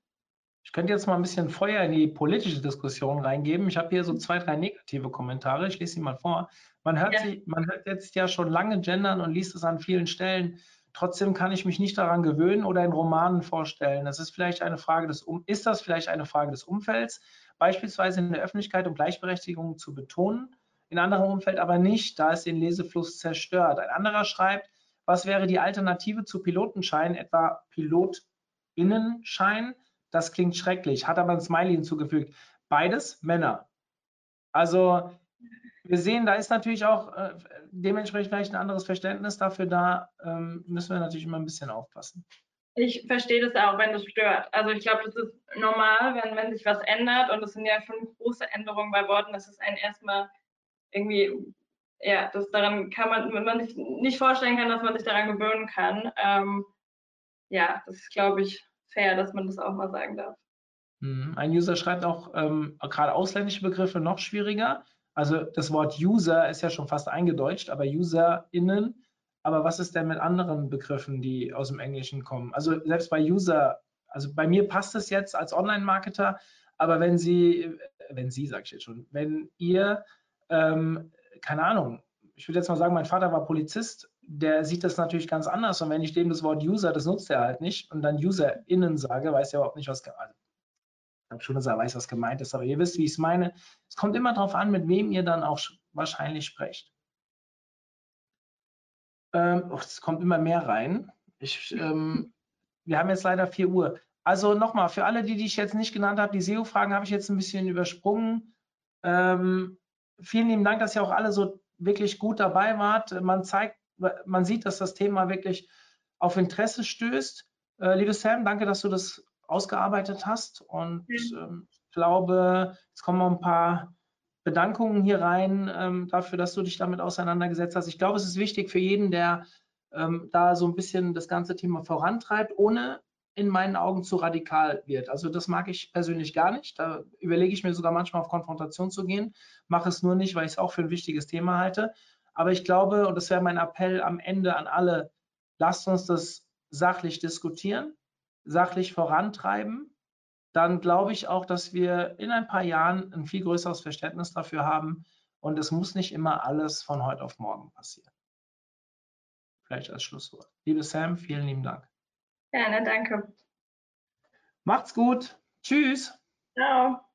Speaker 1: Ich könnte jetzt mal ein bisschen Feuer in die politische Diskussion reingeben. Ich habe hier so zwei, drei negative Kommentare. Ich lese sie mal vor. Man hört,
Speaker 2: Ja.
Speaker 1: sie, man hört jetzt ja schon lange gendern und liest es an vielen Stellen. Trotzdem kann ich mich nicht daran gewöhnen oder in Romanen vorstellen. Das ist vielleicht eine Frage des um ist das vielleicht eine Frage des Umfelds, beispielsweise in der Öffentlichkeit, um Gleichberechtigung zu betonen, in anderem Umfeld aber nicht, da es den Lesefluss zerstört. Ein anderer schreibt, was wäre die Alternative zu Pilotenschein, etwa Pilotinnenschein? Das klingt schrecklich, hat aber ein Smiley hinzugefügt. Beides Männer. Also wir sehen, da ist natürlich auch äh, dementsprechend vielleicht ein anderes Verständnis dafür da. Ähm, müssen wir natürlich immer ein bisschen aufpassen.
Speaker 2: Ich verstehe das auch, wenn das stört. Also ich glaube, das ist normal, wenn, wenn sich was ändert und es sind ja schon große Änderungen bei Worten, dass es einen erstmal irgendwie, ja, das daran kann man, wenn man sich nicht vorstellen kann, dass man sich daran gewöhnen kann. Ähm, ja, das ist, glaube ich, fair, dass man das auch mal sagen darf.
Speaker 1: Mhm. Ein User schreibt auch ähm, gerade ausländische Begriffe noch schwieriger. Also das Wort User ist ja schon fast eingedeutscht, aber UserInnen. Aber was ist denn mit anderen Begriffen, die aus dem Englischen kommen? Also selbst bei User, also bei mir passt es jetzt als Online-Marketer, aber wenn Sie, wenn Sie, sage ich jetzt schon, wenn ihr, ähm, keine Ahnung, ich würde jetzt mal sagen, mein Vater war Polizist, der sieht das natürlich ganz anders. Und wenn ich dem das Wort User, das nutzt er halt nicht, und dann UserInnen sage, weiß er überhaupt nicht, was, also ich glaube schon, dass er weiß, was gemeint ist, aber ihr wisst, wie ich es meine. Es kommt immer darauf an, mit wem ihr dann auch sch- wahrscheinlich sprecht. Ähm, oh, es kommt immer mehr rein. Ich, ähm, wir haben jetzt leider 4 Uhr. Also nochmal, für alle, die, die ich jetzt nicht genannt habe, die SEO-Fragen habe ich jetzt ein bisschen übersprungen. Ähm, vielen lieben Dank, dass ihr auch alle so wirklich gut dabei wart. Man zeigt, man sieht, dass das Thema wirklich auf Interesse stößt. Äh, liebe Sam, danke, dass du das ausgearbeitet hast. Und ähm, ich glaube, es kommen noch ein paar Bedankungen hier rein ähm, dafür, dass du dich damit auseinandergesetzt hast. Ich glaube, es ist wichtig für jeden, der ähm, da so ein bisschen das ganze Thema vorantreibt, ohne in meinen Augen zu radikal wird. Also das mag ich persönlich gar nicht. Da überlege ich mir sogar manchmal auf Konfrontation zu gehen, mache es nur nicht, weil ich es auch für ein wichtiges Thema halte. Aber ich glaube, und das wäre mein Appell am Ende an alle, lasst uns das sachlich diskutieren, sachlich vorantreiben. Dann glaube ich auch, dass wir in ein paar Jahren ein viel größeres Verständnis dafür haben. Und es muss nicht immer alles von heute auf morgen passieren. Vielleicht als Schlusswort. Liebe Sam, vielen lieben Dank.
Speaker 2: Gerne, danke.
Speaker 1: Macht's gut. Tschüss.
Speaker 2: Ciao.